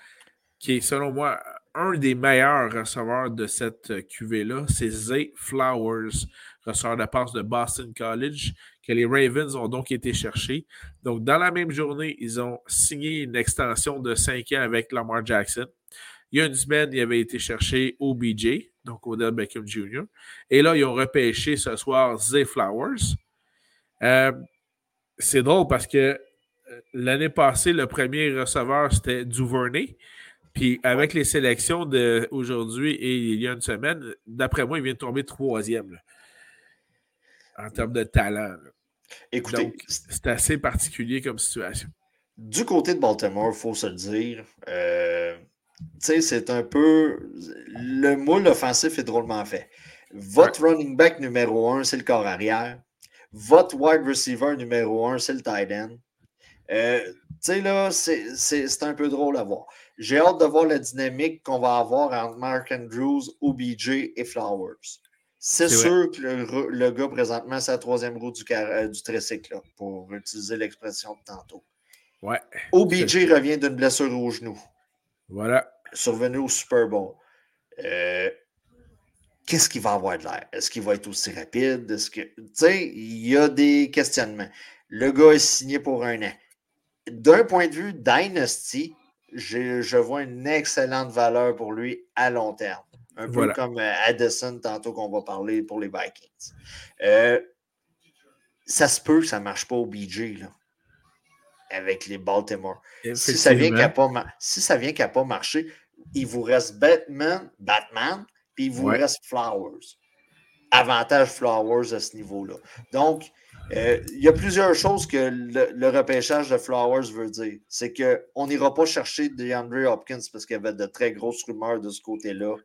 qui est selon moi un des meilleurs receveurs de cette QV-là, c'est Zay Flowers, receveur de passe de Boston College, que les Ravens ont donc été chercher. Donc, dans la même journée, ils ont signé une extension de 5 ans avec Lamar Jackson. Il y a une semaine, il avait été cherché OBJ, donc Odell Beckham Jr. Et là, ils ont repêché ce soir Zay Flowers. Euh, c'est drôle parce que euh, l'année passée, le premier receveur, c'était Duvernay. Puis avec les sélections d'aujourd'hui et il y a une semaine, d'après moi, il vient de tomber troisième en termes de talent. Écoutez, c'est assez particulier comme situation. Du côté de Baltimore, il faut se le dire, euh, c'est un peu. Le moule offensif est drôlement fait. Votre running back numéro un, c'est le corps arrière. Votre wide receiver numéro un, c'est le tight end. Euh, tu sais, là, c'est un peu drôle à voir. J'ai hâte de voir la dynamique qu'on va avoir entre Mark Andrews, OBJ et Flowers. C'est sûr que le, gars, présentement, c'est la troisième roue du, euh, du tricycle, pour utiliser l'expression de tantôt. Ouais. OBJ revient d'une blessure au genou. Voilà. Survenu au Super Bowl. Euh, qu'est-ce qu'il va avoir de l'air? Est-ce qu'il va être aussi rapide? Est-ce que. Tu sais, il y a des questionnements. Le gars est signé pour un an. D'un point de vue Dynasty, je vois une excellente valeur pour lui à long terme. Un peu comme euh, Addison, tantôt qu'on va parler pour les Vikings. Euh, ça se peut que ça ne marche pas au BG, là, avec les Baltimore. Si ça vient qu'à pas, si ça vient pas marcher, il vous reste Batman, Batman, puis il vous reste Flowers. Avantage Flowers à ce niveau-là. Donc, euh, il y a plusieurs choses que le, repêchage de Flowers veut dire. C'est qu'on n'ira pas chercher DeAndre Hopkins parce qu'il y avait de très grosses rumeurs de ce côté-là.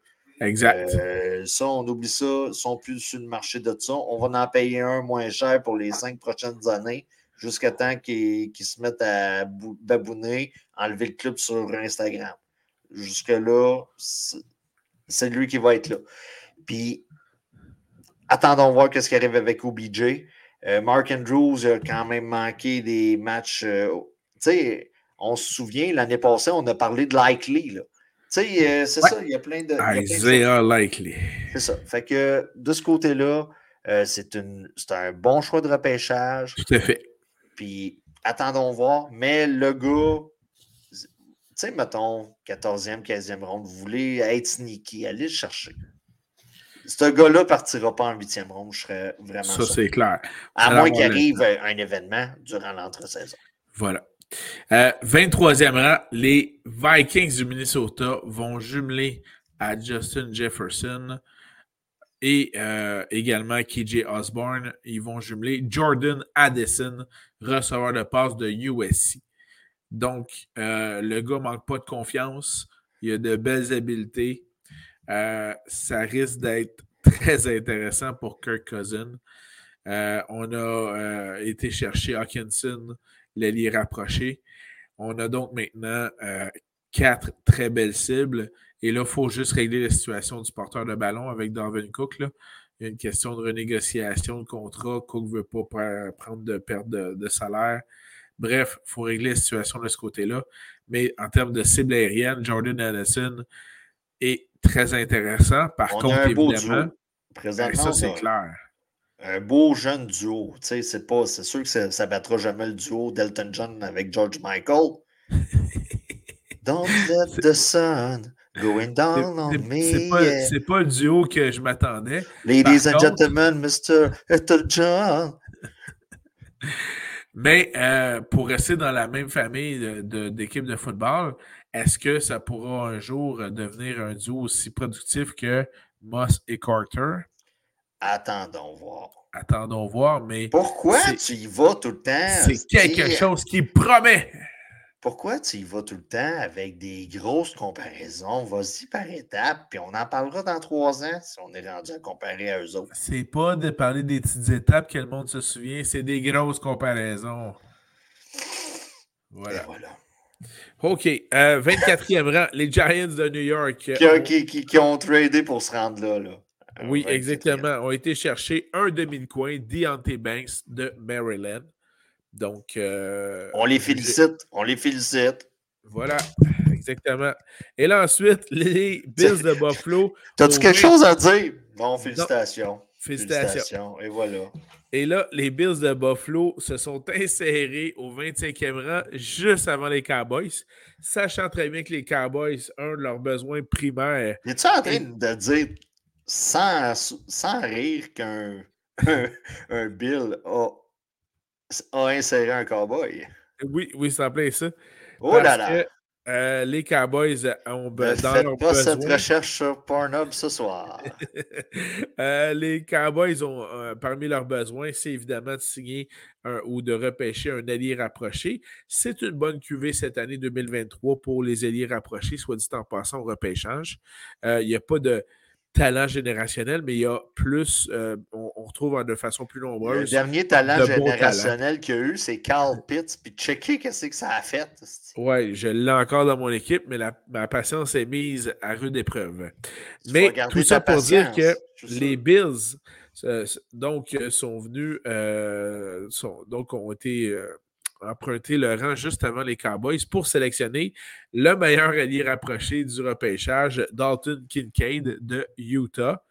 Exact. Euh, ça, on oublie ça. Ils sont plus sur le marché de ça. On va en payer un moins cher pour les cinq prochaines années jusqu'à temps qu'ils se mettent à babouner, enlever le club sur Instagram. Jusque-là, c'est lui qui va être là. Puis, attendons voir ce qui arrive avec OBJ. Euh, Mark Andrews a quand même manqué des matchs. Euh, tu sais, on se souvient, l'année passée, on a parlé de Likely. Tu sais, euh, c'est ça, il y a plein de. Isaiah Likely. C'est ça. Fait que de ce côté-là, c'est un bon choix de repêchage. Tout à fait. Puis attendons voir. Mais le gars, tu sais, mettons, 14e, 15e ronde, vous voulez être sneaky, allez le chercher. Ce gars-là ne partira pas en huitième ronde, je serais vraiment. Ça, c'est clair. À moins qu'il arrive un événement durant l'entre-saison. Voilà. 23e euh, rang, les Vikings du Minnesota vont jumeler à Justin Jefferson et euh, également KJ Osborne. Ils vont jumeler Jordan Addison, receveur de passe de USC. Donc, euh, le gars ne manque pas de confiance. Il a de belles habiletés. Euh, ça risque d'être très intéressant pour Kirk Cousin. on a été chercher Hawkinson, l'allié rapproché. On a donc maintenant quatre très belles cibles. Et là, il faut juste régler la situation du porteur de ballon avec Darwin Cook. Il y a une question de renégociation de contrat. Cook ne veut pas prendre de perte de, salaire. Bref, il faut régler la situation de ce côté-là. Mais en termes de cible aérienne, Jordan Addison est très intéressant. Par contre, évidemment, Présentement, ça, c'est clair. Un beau jeune duo. C'est sûr que ça ne battra jamais le duo d'Elton John avec George Michael. Don't let the sun Going down on me. C'est pas, le duo que je m'attendais. Ladies and gentlemen, Mr. John. Mais euh, pour rester dans la même famille d'équipes de, de, football, est-ce que ça pourra un jour devenir un duo aussi productif que Moss et Carter? Attendons voir. Attendons voir, mais. Pourquoi tu y vas tout le temps? C'est quelque chose qui promet. Pourquoi tu y vas tout le temps avec des grosses comparaisons? Vas-y par étapes, puis on en parlera dans trois ans si on est rendu à comparer à eux autres. C'est pas de parler des petites étapes que le monde se souvient, c'est des grosses comparaisons. Voilà. voilà. OK. 24e euh, rang, les Giants de New York. Qui, ont tradé pour se rendre là. là. Oui, exactement. Ont été chercher un demi-coin, Deontay Banks de Maryland. Donc. Euh, on les félicite. On les félicite. Voilà, exactement. Et là, ensuite, les Bills de Buffalo. T'as-tu quelque chose à dire? Bon, félicitations. Félicitations. Et voilà. Et là, les Bills de Buffalo se sont insérés au 25e rang juste avant les Cowboys, sachant très bien que les Cowboys, un de leurs besoins primaires. Es-tu en train de dire sans, sans rire qu'un un, Bill a, a, inséré un cowboy? Oui, oui, en plein ça. Oh là là! Euh, les Cowboys ont besoin. dans pas cette recherche sur Pornhub ce soir. Euh, les Cowboys ont, euh, parmi leurs besoins, c'est évidemment de signer ou de repêcher un allié rapproché. C'est une bonne cuvée cette année 2023 pour les alliés rapprochés, soit dit en passant au repêchage. Il n'y a pas de talent générationnel, mais il y a plus, euh, on, retrouve de façon plus nombreuse. Le dernier talent générationnel qu'il y a eu, c'est Carl Pitts. Puis checker qu'est-ce que ça a fait. Oui, je l'ai encore dans mon équipe, mais la, ma patience est mise à rude épreuve. mais tout ça pour dire que les Bills, euh, donc, euh, sont venus, sont, donc, ont été emprunté le rang juste avant les Cowboys pour sélectionner le meilleur allié rapproché du repêchage, Dalton Kincaid de Utah.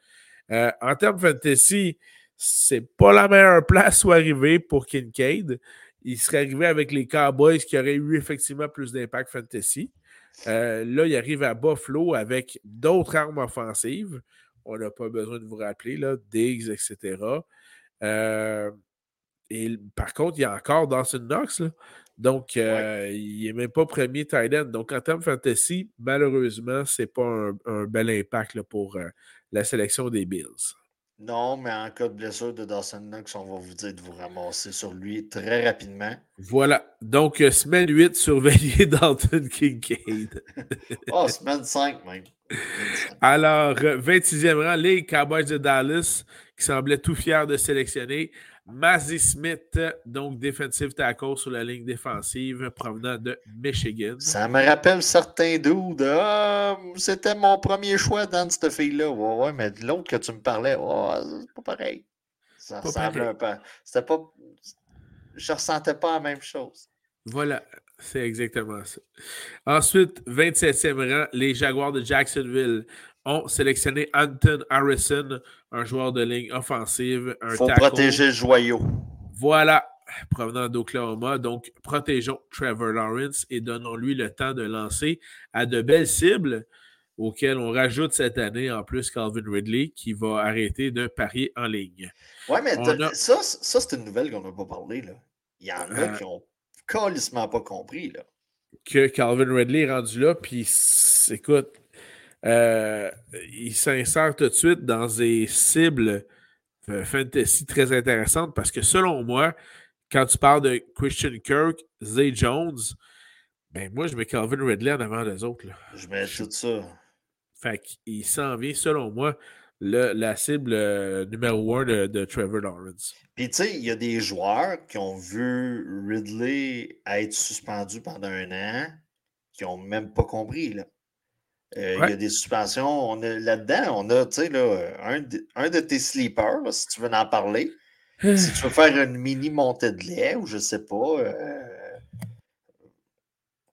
Euh, en termes fantasy, c'est pas la meilleure place où arriver pour Kincaid. Il serait arrivé avec les Cowboys qui auraient eu effectivement plus d'impact fantasy. Euh, là, il arrive à Buffalo avec d'autres armes offensives. On n'a pas besoin de vous rappeler, là, Diggs, etc. Euh, et par contre, il y a encore Dawson Knox. Donc, euh, il n'est même pas premier tight end. Donc, en termes fantasy, malheureusement, ce n'est pas un, bel impact pour euh, la sélection des Bills. Non, mais en cas de blessure de Dawson Knox, on va vous dire de vous ramasser sur lui très rapidement. Voilà. Donc, euh, semaine 8, surveillez Dalton Kincaid. oh, semaine 5 même. Alors, 26e rang, les Cowboys de Dallas, qui semblaient tout fiers de sélectionner Mazzy Smith, donc defensive tackle sur la ligne défensive provenant de Michigan. Ça me rappelle certains dudes. Ah, c'était mon premier choix dans cette fille-là. Ouais, ouais, mais l'autre que tu me parlais, oh, c'est pas pareil. Ça ressemble un peu. C'était pas. Je ressentais pas la même chose. Voilà, c'est exactement ça. Ensuite, 27e rang, les Jaguars de Jacksonville ont sélectionné Anton Harrison, un joueur de ligne offensive. Il faut protéger le joyau. Voilà, provenant d'Oklahoma. Donc, protégeons Trevor Lawrence et donnons-lui le temps de lancer à de belles cibles auxquelles on rajoute cette année en plus Calvin Ridley qui va arrêter de parier en ligne. Oui, mais ça, ça c'est une nouvelle qu'on n'a pas parlé. Là. Il y en a euh, qui ont calissement pas compris. Là. Que Calvin Ridley est rendu là, puis écoute, euh, il s'insère tout de suite dans des cibles euh, fantasy très intéressantes parce que selon moi, quand tu parles de Christian Kirk, Zay Jones, ben moi je mets Calvin Ridley en avant des autres. Je mets tout ça. Fait qu'il s'en vient, selon moi, la cible euh, numéro un de, Trevor Lawrence. Puis tu sais, il y a des joueurs qui ont vu Ridley être suspendu pendant un an qui n'ont même pas compris. Là. Euh, il y a des suspensions. là-dedans, on a, là, un, de, un de tes sleepers, si tu veux en parler. si tu veux faire une mini montée de lait ou je sais pas. Euh,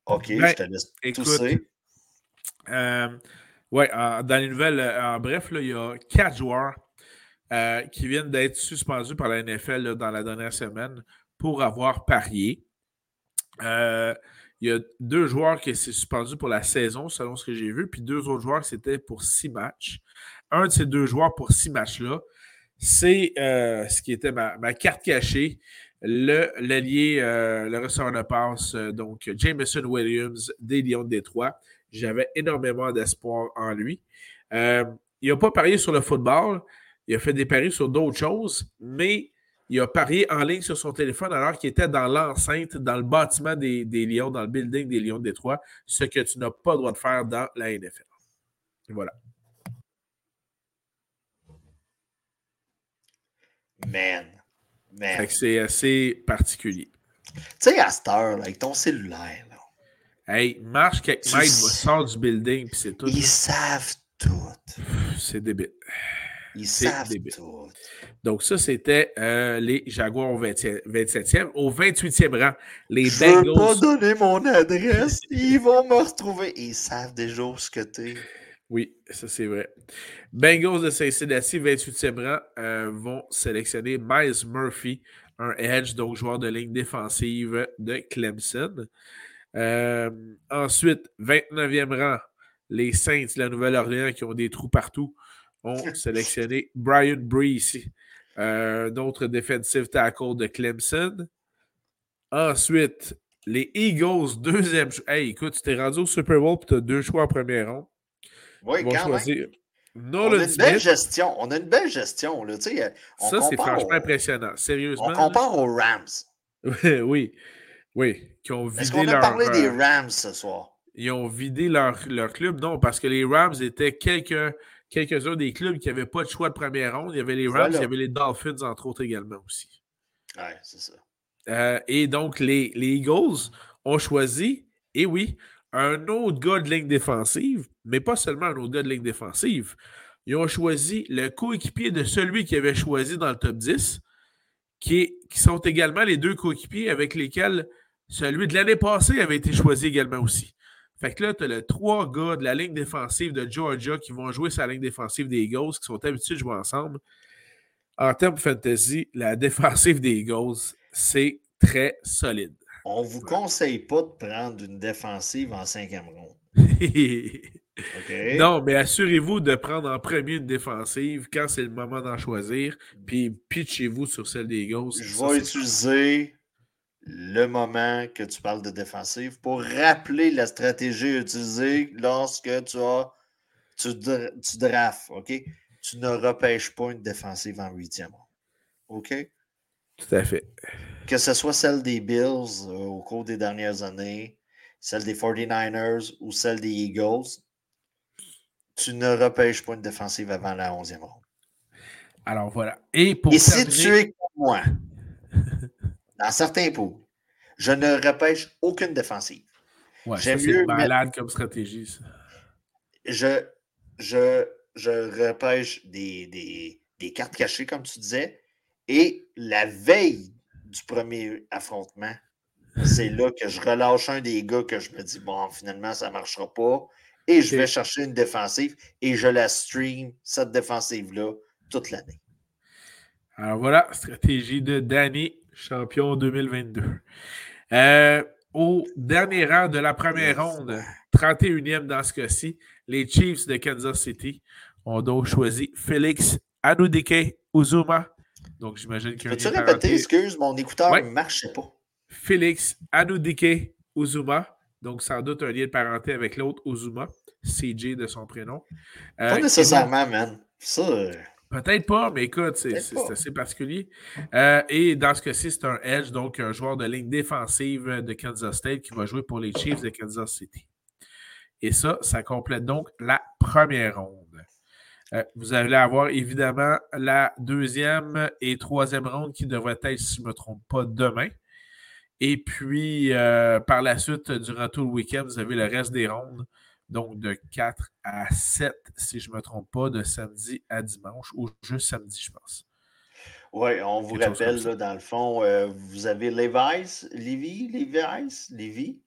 OK, je te laisse tousser. Euh, oui, dans les nouvelles, en bref, il y a quatre joueurs qui viennent d'être suspendus par la NFL dans la dernière semaine pour avoir parié. Il y a deux joueurs qui s'est suspendu pour la saison, selon ce que j'ai vu, puis deux autres joueurs, c'était pour six matchs. Un de ces deux joueurs pour six matchs-là, c'est euh, ce qui était ma, carte cachée, le l'allié, euh, le receveur de passe, euh, donc Jameson Williams des Lions de Détroit. J'avais énormément d'espoir en lui. il n'a pas parié sur le football, il a fait des paris sur d'autres choses, mais il a parié en ligne sur son téléphone alors qu'il était dans l'enceinte, dans le bâtiment des, Lions, dans le building des Lions de Détroit, ce que tu n'as pas le droit de faire dans la NFL. Voilà. Man. Man. C'est assez particulier. Tu sais, à cette heure, avec ton cellulaire, là. Hey, marche quelques mètres, sort du building, puis c'est tout. Ils savent tout. C'est débile. Ils savent tout. Donc, ça, c'était euh, les Jaguars au 27e. Au 28e rang, les Je Bengals. Je pas donner mon adresse. Ils vont me retrouver. Ils savent déjà où ce que t'es. Oui, ça c'est vrai. Bengals de Cincinnati, 28e rang, euh, vont sélectionner Miles Murphy, un edge, donc joueur de ligne défensive de Clemson. Euh, ensuite, 29e rang, les Saints la Nouvelle-Orléans qui ont des trous partout ont sélectionné Brian Brees, euh, notre defensive tackle de Clemson. Ensuite, les Eagles, deuxième choix. Hey, écoute, tu t'es rendu au Super Bowl et tu as deux choix en première ronde. Oui, quand même. on a une belle gestion. On a une belle gestion. Là. ça, c'est franchement impressionnant. Sérieusement. On compare aux Rams. oui. Oui. Qui ont Est-ce qu'on a parlé des euh, Rams ce soir? Ils ont vidé leur, leur club? Non, parce que les Rams étaient quelques quelques-uns des clubs qui n'avaient pas de choix de première ronde. Il y avait les Rams, il y avait les Dolphins, entre autres, également aussi. Oui, c'est ça. Euh, et donc, les, les, Eagles ont choisi, et oui, un autre gars de ligne défensive, mais pas seulement un autre gars de ligne défensive. Ils ont choisi le coéquipier de celui qui avait choisi dans le top 10, qui, qui sont également les deux coéquipiers avec lesquels celui de l'année passée avait été choisi également aussi. Fait que là, tu as les trois gars de la ligne défensive de Georgia qui vont jouer sur la ligne défensive des Eagles, qui sont habitués de jouer ensemble. En termes fantasy, la défensive des Eagles, c'est très solide. On ne vous conseille pas de prendre une défensive en cinquième ronde. Non, mais assurez-vous de prendre en premier une défensive quand c'est le moment d'en choisir, puis pitchez-vous sur celle des Eagles. Je vais utiliser le moment que tu parles de défensive pour rappeler la stratégie utilisée lorsque tu as tu, tu drafts, OK? Tu ne repêches pas une défensive en huitième OK? Tout à fait. Que ce soit celle des Bills euh, au cours des dernières années, celle des 49ers ou celle des Eagles, tu ne repêches pas une défensive avant la onzième ronde. Alors voilà. Et, pour Et si tu es comme moi, dans certains pots, je ne repêche aucune défensive. Ouais, J'aime mieux. malade comme stratégie, ça. Je, je, je repêche des, des, des, cartes cachées, comme tu disais, et la veille du premier affrontement, c'est là que je relâche un des gars que je me dis, bon, finalement, ça ne marchera pas. Et je vais chercher une défensive et je la stream, cette défensive-là, toute l'année. Alors voilà, stratégie de Danny champion 2022. Euh, au dernier rang de la première ronde, 31e dans ce cas-ci, les Chiefs de Kansas City ont donc choisi Félix Anoudike Uzuma. Donc, j'imagine que. Peux-tu répéter, excuse, mon écouteur ne marchait pas. Félix Anoudike Uzuma. Donc, sans doute un lien de parenté avec l'autre Uzuma, CJ de son prénom. Euh, pas nécessairement, man. Ça. Peut-être pas, mais écoute, c'est assez particulier. Euh, et dans ce cas-ci, c'est un Edge, donc un joueur de ligne défensive de Kansas State qui va jouer pour les Chiefs de Kansas City. Et ça, ça complète donc la première ronde. Euh, vous allez avoir évidemment la deuxième et troisième ronde qui devrait être, si je ne me trompe pas, demain. Et puis, euh, par la suite, durant tout le week-end, vous avez le reste des rondes donc de 4 à 7, si je ne me trompe pas, de samedi à dimanche, ou juste samedi, je pense. Oui, on vous rappelle, dans le fond, euh, vous avez Levi's, Levi, Levi's, Levi,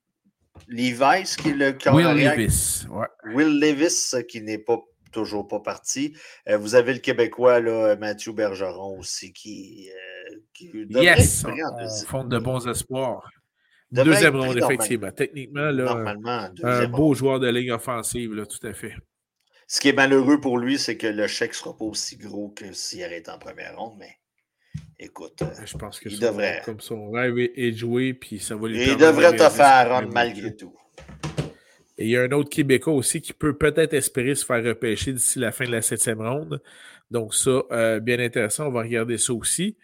Levi's qui est le Will Levis, ouais. Will Levis qui n'est pas toujours pas parti. Euh, vous avez le Québécois, là, Mathieu Bergeron aussi, qui, euh, qui yes, on fonde de bons espoirs. Deuxième ronde, effectivement. Techniquement, là, un beau joueur de ligne offensive, là, tout à fait. Ce qui est malheureux pour lui, c'est que le chèque ne sera pas aussi gros que s'il arrête en première ronde, mais écoute, je pense que il devrait. Comme son rêve est joué, puis ça va lui Il devrait te faire rendre malgré tout. Et il y a un autre Québécois aussi qui peut peut-être espérer se faire repêcher d'ici la fin de la septième ronde. Donc, ça, euh, bien intéressant. On va regarder ça aussi.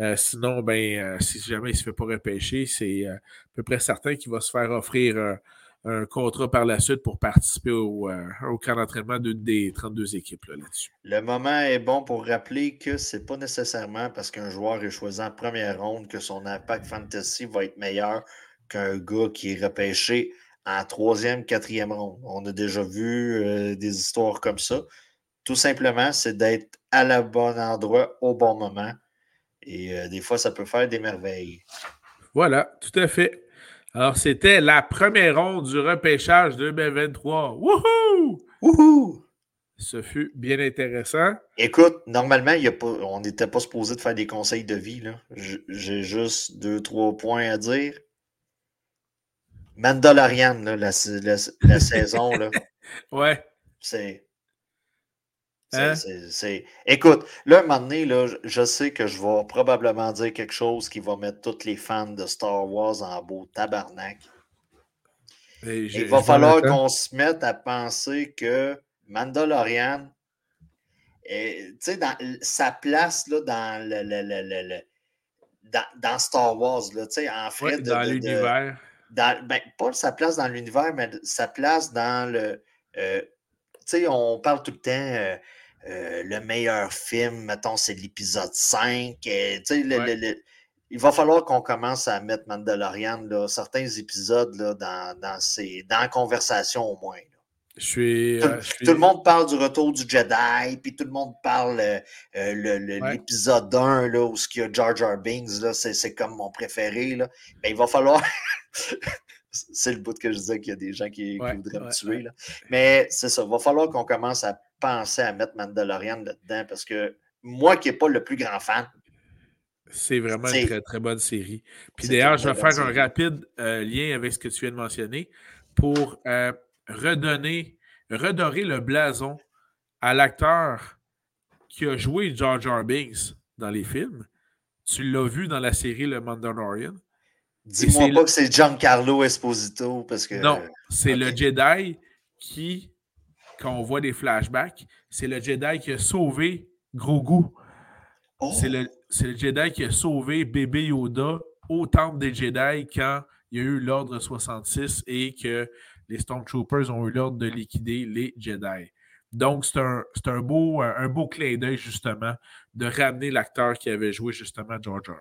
Euh, sinon, ben, euh, si jamais il ne se fait pas repêcher, c'est à peu près certain qu'il va se faire offrir un contrat par la suite pour participer au, au camp d'entraînement d'une des 32 équipes là-dessus. le moment est bon pour rappeler que ce n'est pas nécessairement parce qu'un joueur est choisi en première ronde que son impact fantasy va être meilleur qu'un gars qui est repêché en troisième, quatrième ronde. On a déjà vu des histoires comme ça. Tout simplement, c'est d'être à la bon endroit au bon moment. Et euh, des fois, ça peut faire des merveilles. Voilà, tout à fait. Alors, c'était la première ronde du repêchage 2023. Wouhou! Wouhou! Ce fut bien intéressant. Écoute, normalement, y a pas, on n'était pas supposé de faire des conseils de vie. J'ai juste deux, trois points à dire. Mandalorian, là, la, la, saison, là. Ouais. C'est. Hein? Écoute, là, un moment donné, là, je sais que je vais probablement dire quelque chose qui va mettre tous les fans de Star Wars en beau tabarnak. Il va falloir qu'on se mette à penser que Mandalorian, tu sais, sa place là, dans, le, le, le, dans, Star Wars, là, en fait. dans l'univers. Ben, pas sa place dans l'univers, mais sa place dans le. Euh, tu sais, on parle tout le temps. Euh, euh, le meilleur film, mettons, c'est l'épisode 5. sais il va falloir qu'on commence à mettre Mandalorian, là, certains épisodes là, dans, dans, ces, dans la conversation au moins. Je suis, tout, le monde parle du retour du Jedi, puis tout le monde parle euh, euh, l'épisode 1, là, où il y a Jar Jar Binks, c'est comme mon préféré. Là. Ben, il va falloir. c'est le bout que je disais qu'il y a des gens qui, voudraient me tuer. Là. Mais c'est ça, il va falloir qu'on commence à penser à mettre Mandalorian là-dedans, parce que moi qui n'ai pas le plus grand fan, c'est vraiment une très, très bonne série. Puis d'ailleurs, je vais faire un rapide euh, lien avec ce que tu viens de mentionner pour redonner, redorer le blason à l'acteur qui a joué George Jar Binks dans les films. Tu l'as vu dans la série Le Mandalorian. Dis-moi pas que c'est Giancarlo Esposito parce que. Non, c'est le Jedi qui, quand on voit des flashbacks, c'est le Jedi qui a sauvé Grogu. Oh. C'est le, le Jedi qui a sauvé bébé Yoda au temple des Jedi quand il y a eu l'ordre 66 et que les Stormtroopers ont eu l'ordre de liquider les Jedi. Donc, c'est un, un, beau, un beau clin d'œil, justement, de ramener l'acteur qui avait joué, justement, George R.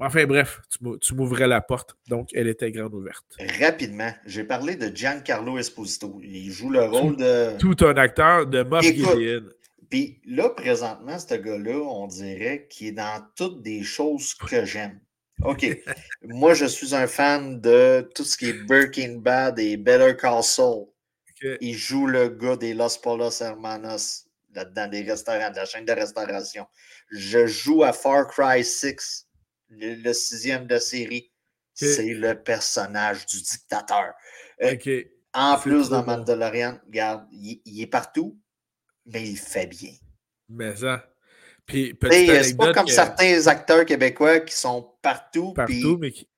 Enfin, bref, tu m'ouvrais la porte, donc elle était grande ouverte. Rapidement, j'ai parlé de Giancarlo Esposito. Il joue le rôle de. Tout un acteur de Moff Gideon. Puis là, présentement, ce gars-là, on dirait qu'il est dans toutes des choses que j'aime. OK. Moi, je suis un fan de tout ce qui est Breaking Bad et Better Call Saul. Il joue le gars des Los Polos Hermanos là-dedans, des restaurants, de la chaîne de restauration. Je joue à Far Cry 6, le, sixième de série. C'est le personnage du dictateur. Euh, en plus, dans Mandalorian, regarde, il, est partout, mais il fait bien. Mais ça. C'est pas comme certains acteurs québécois qui sont partout. Partout, mais, qui,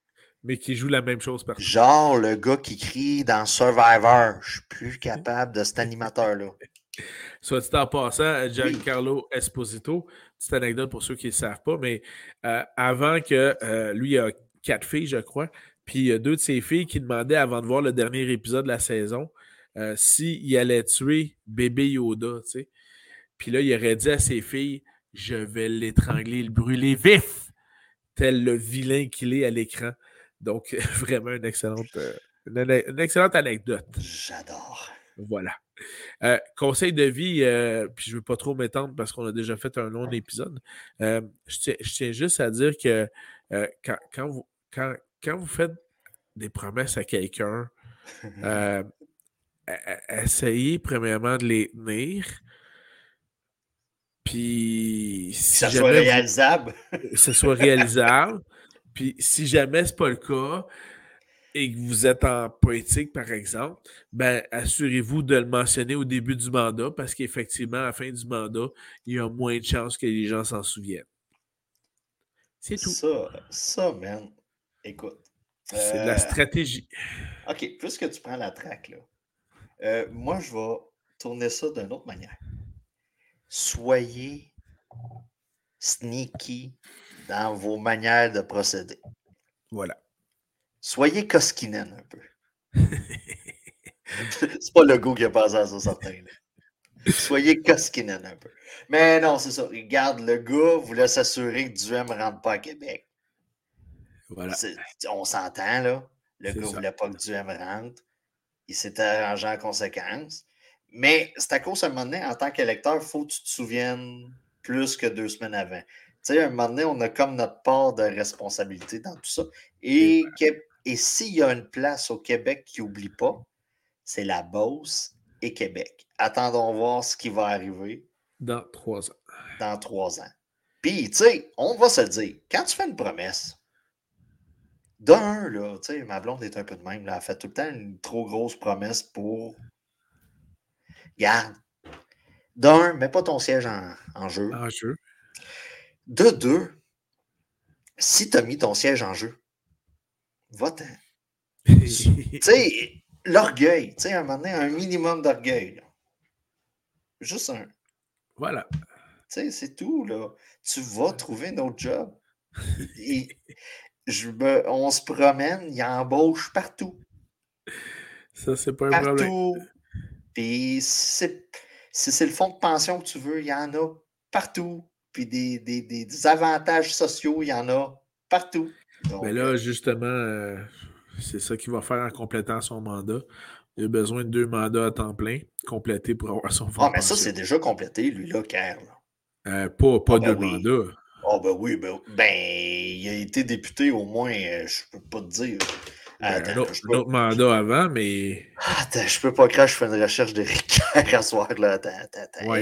mais qui jouent la même chose partout. Genre le gars qui crie dans Survivor. Je suis plus capable de cet animateur-là. Soit dit en passant, Giancarlo Esposito, petite anecdote pour ceux qui ne savent pas, mais euh, avant que euh, lui, il a quatre filles, je crois, puis il y a deux de ses filles qui demandaient avant de voir le dernier épisode de la saison euh, s'il allait tuer bébé Yoda, tu sais. Puis là, il aurait dit à ses filles je vais l'étrangler, le brûler vif, tel le vilain qu'il est à l'écran. Donc, vraiment une excellente, euh, une, excellente anecdote. J'adore. Voilà. Euh, conseil de vie, euh, puis je ne veux pas trop m'étendre parce qu'on a déjà fait un long épisode. je, tiens, juste à dire que quand, vous, quand, quand, vous faites des promesses à quelqu'un, essayez premièrement de les tenir. Puis. Si ça soit réalisable. que ça soit réalisable. Puis si jamais ce n'est pas le cas et que vous êtes en politique, par exemple, ben assurez-vous de le mentionner au début du mandat parce qu'effectivement, à la fin du mandat, il y a moins de chances que les gens s'en souviennent. C'est tout. Ça, ça, man. Écoute. C'est de la euh, stratégie. OK, puisque tu prends la traque, là, euh, moi, je vais tourner ça d'une autre manière soyez sneaky dans vos manières de procéder. Voilà. Soyez Koskinen un peu. c'est pas le goût qui a passé à ça, certain. Soyez Koskinen un peu. Mais non, c'est ça. Regarde, le gars voulait s'assurer que Duhem ne rentre pas à Québec. Voilà. On s'entend, là. Le gars ne voulait pas que Duhem rentre. Il s'est arrangé en conséquence. Mais c'est à cause d'un moment donné, en tant qu'électeur, il faut que tu te souviennes plus que deux semaines avant. Tu sais, à un moment donné, on a comme notre part de responsabilité dans tout ça. Et, et s'il y a une place au Québec qui n'oublie pas, c'est la Beauce et Québec. Attendons voir ce qui va arriver. Dans trois ans. Dans trois ans. Puis, tu sais, on va se dire, quand tu fais une promesse, d'un, là, tu sais, ma blonde est un peu de même, là, elle fait tout le temps une trop grosse promesse pour. Garde. D'un, mets pas ton siège en, jeu. En jeu. De deux, si tu as mis ton siège en jeu, va-t'en. tu sais, l'orgueil, tu sais, à un moment donné, un minimum d'orgueil. Juste un. Voilà. Tu sais, c'est tout, là. Tu vas trouver un autre job. je on se promène, il y a embauche partout. Ça, c'est pas un partout. problème. Puis si c'est le fonds de pension que tu veux, il y en a partout. Puis des, des, des, avantages sociaux, il y en a partout. Mais là, justement, euh, c'est ça qu'il va faire en complétant son mandat. Il a besoin de deux mandats à temps plein complétés pour avoir son. Ah, mais ça, c'est déjà complété, lui, là, Kerr. Euh, pas pas ah, ben de mandat. Ah, ben oui, ben, ben, il a été député au moins, euh, je peux pas te dire. Ben, un, autre, mandat avant, mais. Attends, je peux pas croire je fais une recherche d'Éric Kerr à soir, là. Attends, attends,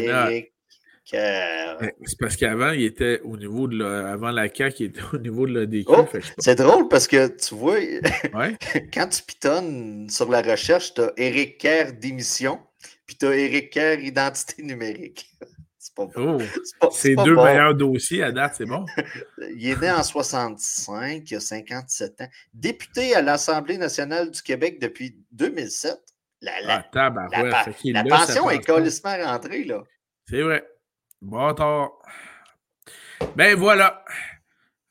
Éric c'est parce qu'avant, il était au niveau de la, avant la CAQ, il était au niveau de l'ADQ. Oh, c'est drôle parce que tu vois, quand tu pitonnes sur la recherche, tu as Éric Kerr démission, puis tu as Éric Kerr identité numérique. C'est pas bon. Oh, c'est deux meilleurs dossiers à date, c'est bon. il est né en 65, il a 57 ans. Député à l'Assemblée nationale du Québec depuis 2007. La, la, ah, la, pension est colissement rentrée, là. C'est vrai. Bon tard. Ben voilà.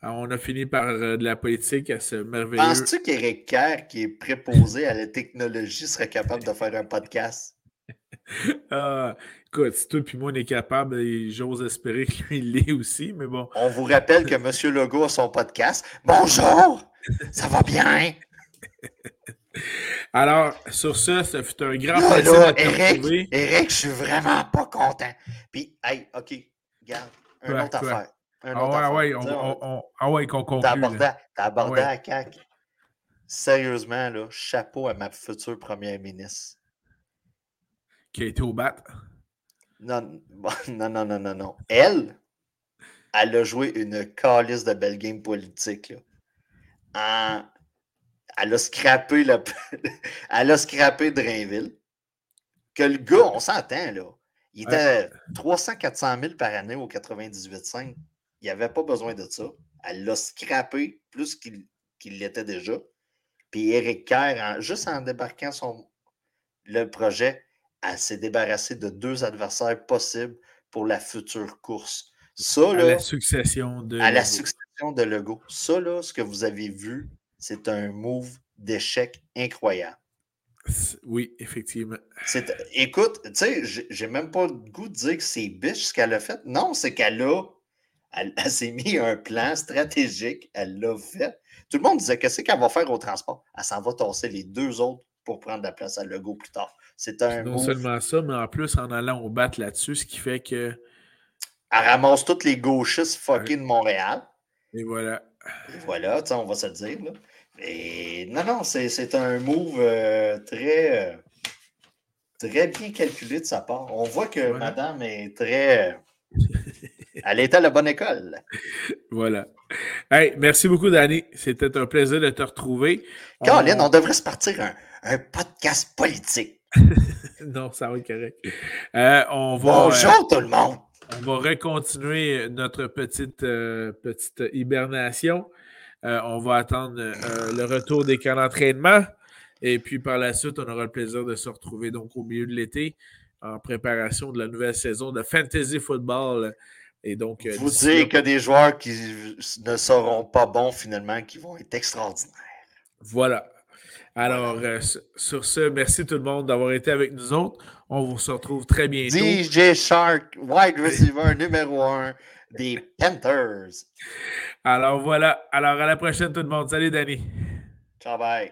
on a fini par euh, de la politique à ce merveilleux. Penses-tu qu'Éric Kerr, qui est préposé à la technologie, serait capable de faire un podcast? ah, écoute, si toi et moi on est capable, j'ose espérer qu'il l'est aussi, mais bon. On vous rappelle que M. Legault a son podcast. Bonjour! Ça va bien? Alors, sur ça, ça fut un grand plaisir de Eric, Eric, je suis vraiment pas content. Puis, hey, OK, regarde, un autre affaire. Un ah, autre ouais, affaire. Ouais, on, on, ah ouais, qu'on conclut. T'as abordé, à CAQ. Sérieusement, là, chapeau à ma future première ministre. Qui a été au bat? Non, non, non, non, non, non. Elle, elle a joué une calice de belle game politique. Là. En elle a scrappé, le... elle a scrappé Drainville. Que le gars, on s'entend, là. Il était 300-400 000 par année au 98.5. Il n'y avait pas besoin de ça. Elle l'a scrappé plus qu'il l'était déjà. Puis Eric Kerr, juste en débarquant son, le projet, elle s'est débarrassée de deux adversaires possibles pour la future course. Ça, là, à la succession de. À la succession de Lego. Ça, là, ce que vous avez vu, c'est un move d'échec incroyable. Oui, effectivement. Écoute, tu sais, j'ai même pas le goût de dire que c'est biche ce qu'elle a fait. Non, c'est qu'elle a. Elle, s'est mis un plan stratégique, elle l'a fait. Tout le monde disait qu'est-ce qu'elle va faire au transport? Elle s'en va tasser les deux autres pour prendre la place à Lego plus tard. C'est un. Non seulement ça, mais en plus en allant au bat là-dessus, ce qui fait que. Elle ramasse toutes les gauchistes fucking de Montréal. Et voilà. Et voilà, on va se le dire. Là. Et non, non, c'est un move euh, très, euh, très bien calculé de sa part. On voit que madame est très. Elle est à la bonne école. Voilà. Hey, merci beaucoup, Danny. C'était un plaisir de te retrouver. Caroline, on, devrait se partir un, un podcast politique. non, ça va être correct. Euh, on va, Bonjour tout le monde. On va recontinuer notre petite, petite hibernation. Euh, on va attendre euh, le retour des camps d'entraînement. Et puis par la suite, on aura le plaisir de se retrouver donc au milieu de l'été en préparation de la nouvelle saison de Fantasy Football. Et donc, euh, Vous dites que des joueurs qui ne seront pas bons finalement, qui vont être extraordinaires. Voilà. Alors, sur ce, merci tout le monde d'avoir été avec nous autres. On vous se retrouve très bientôt. DJ Shark, wide receiver numéro un des Panthers. Alors voilà. Alors à la prochaine tout le monde. Salut Danny. Ciao bye.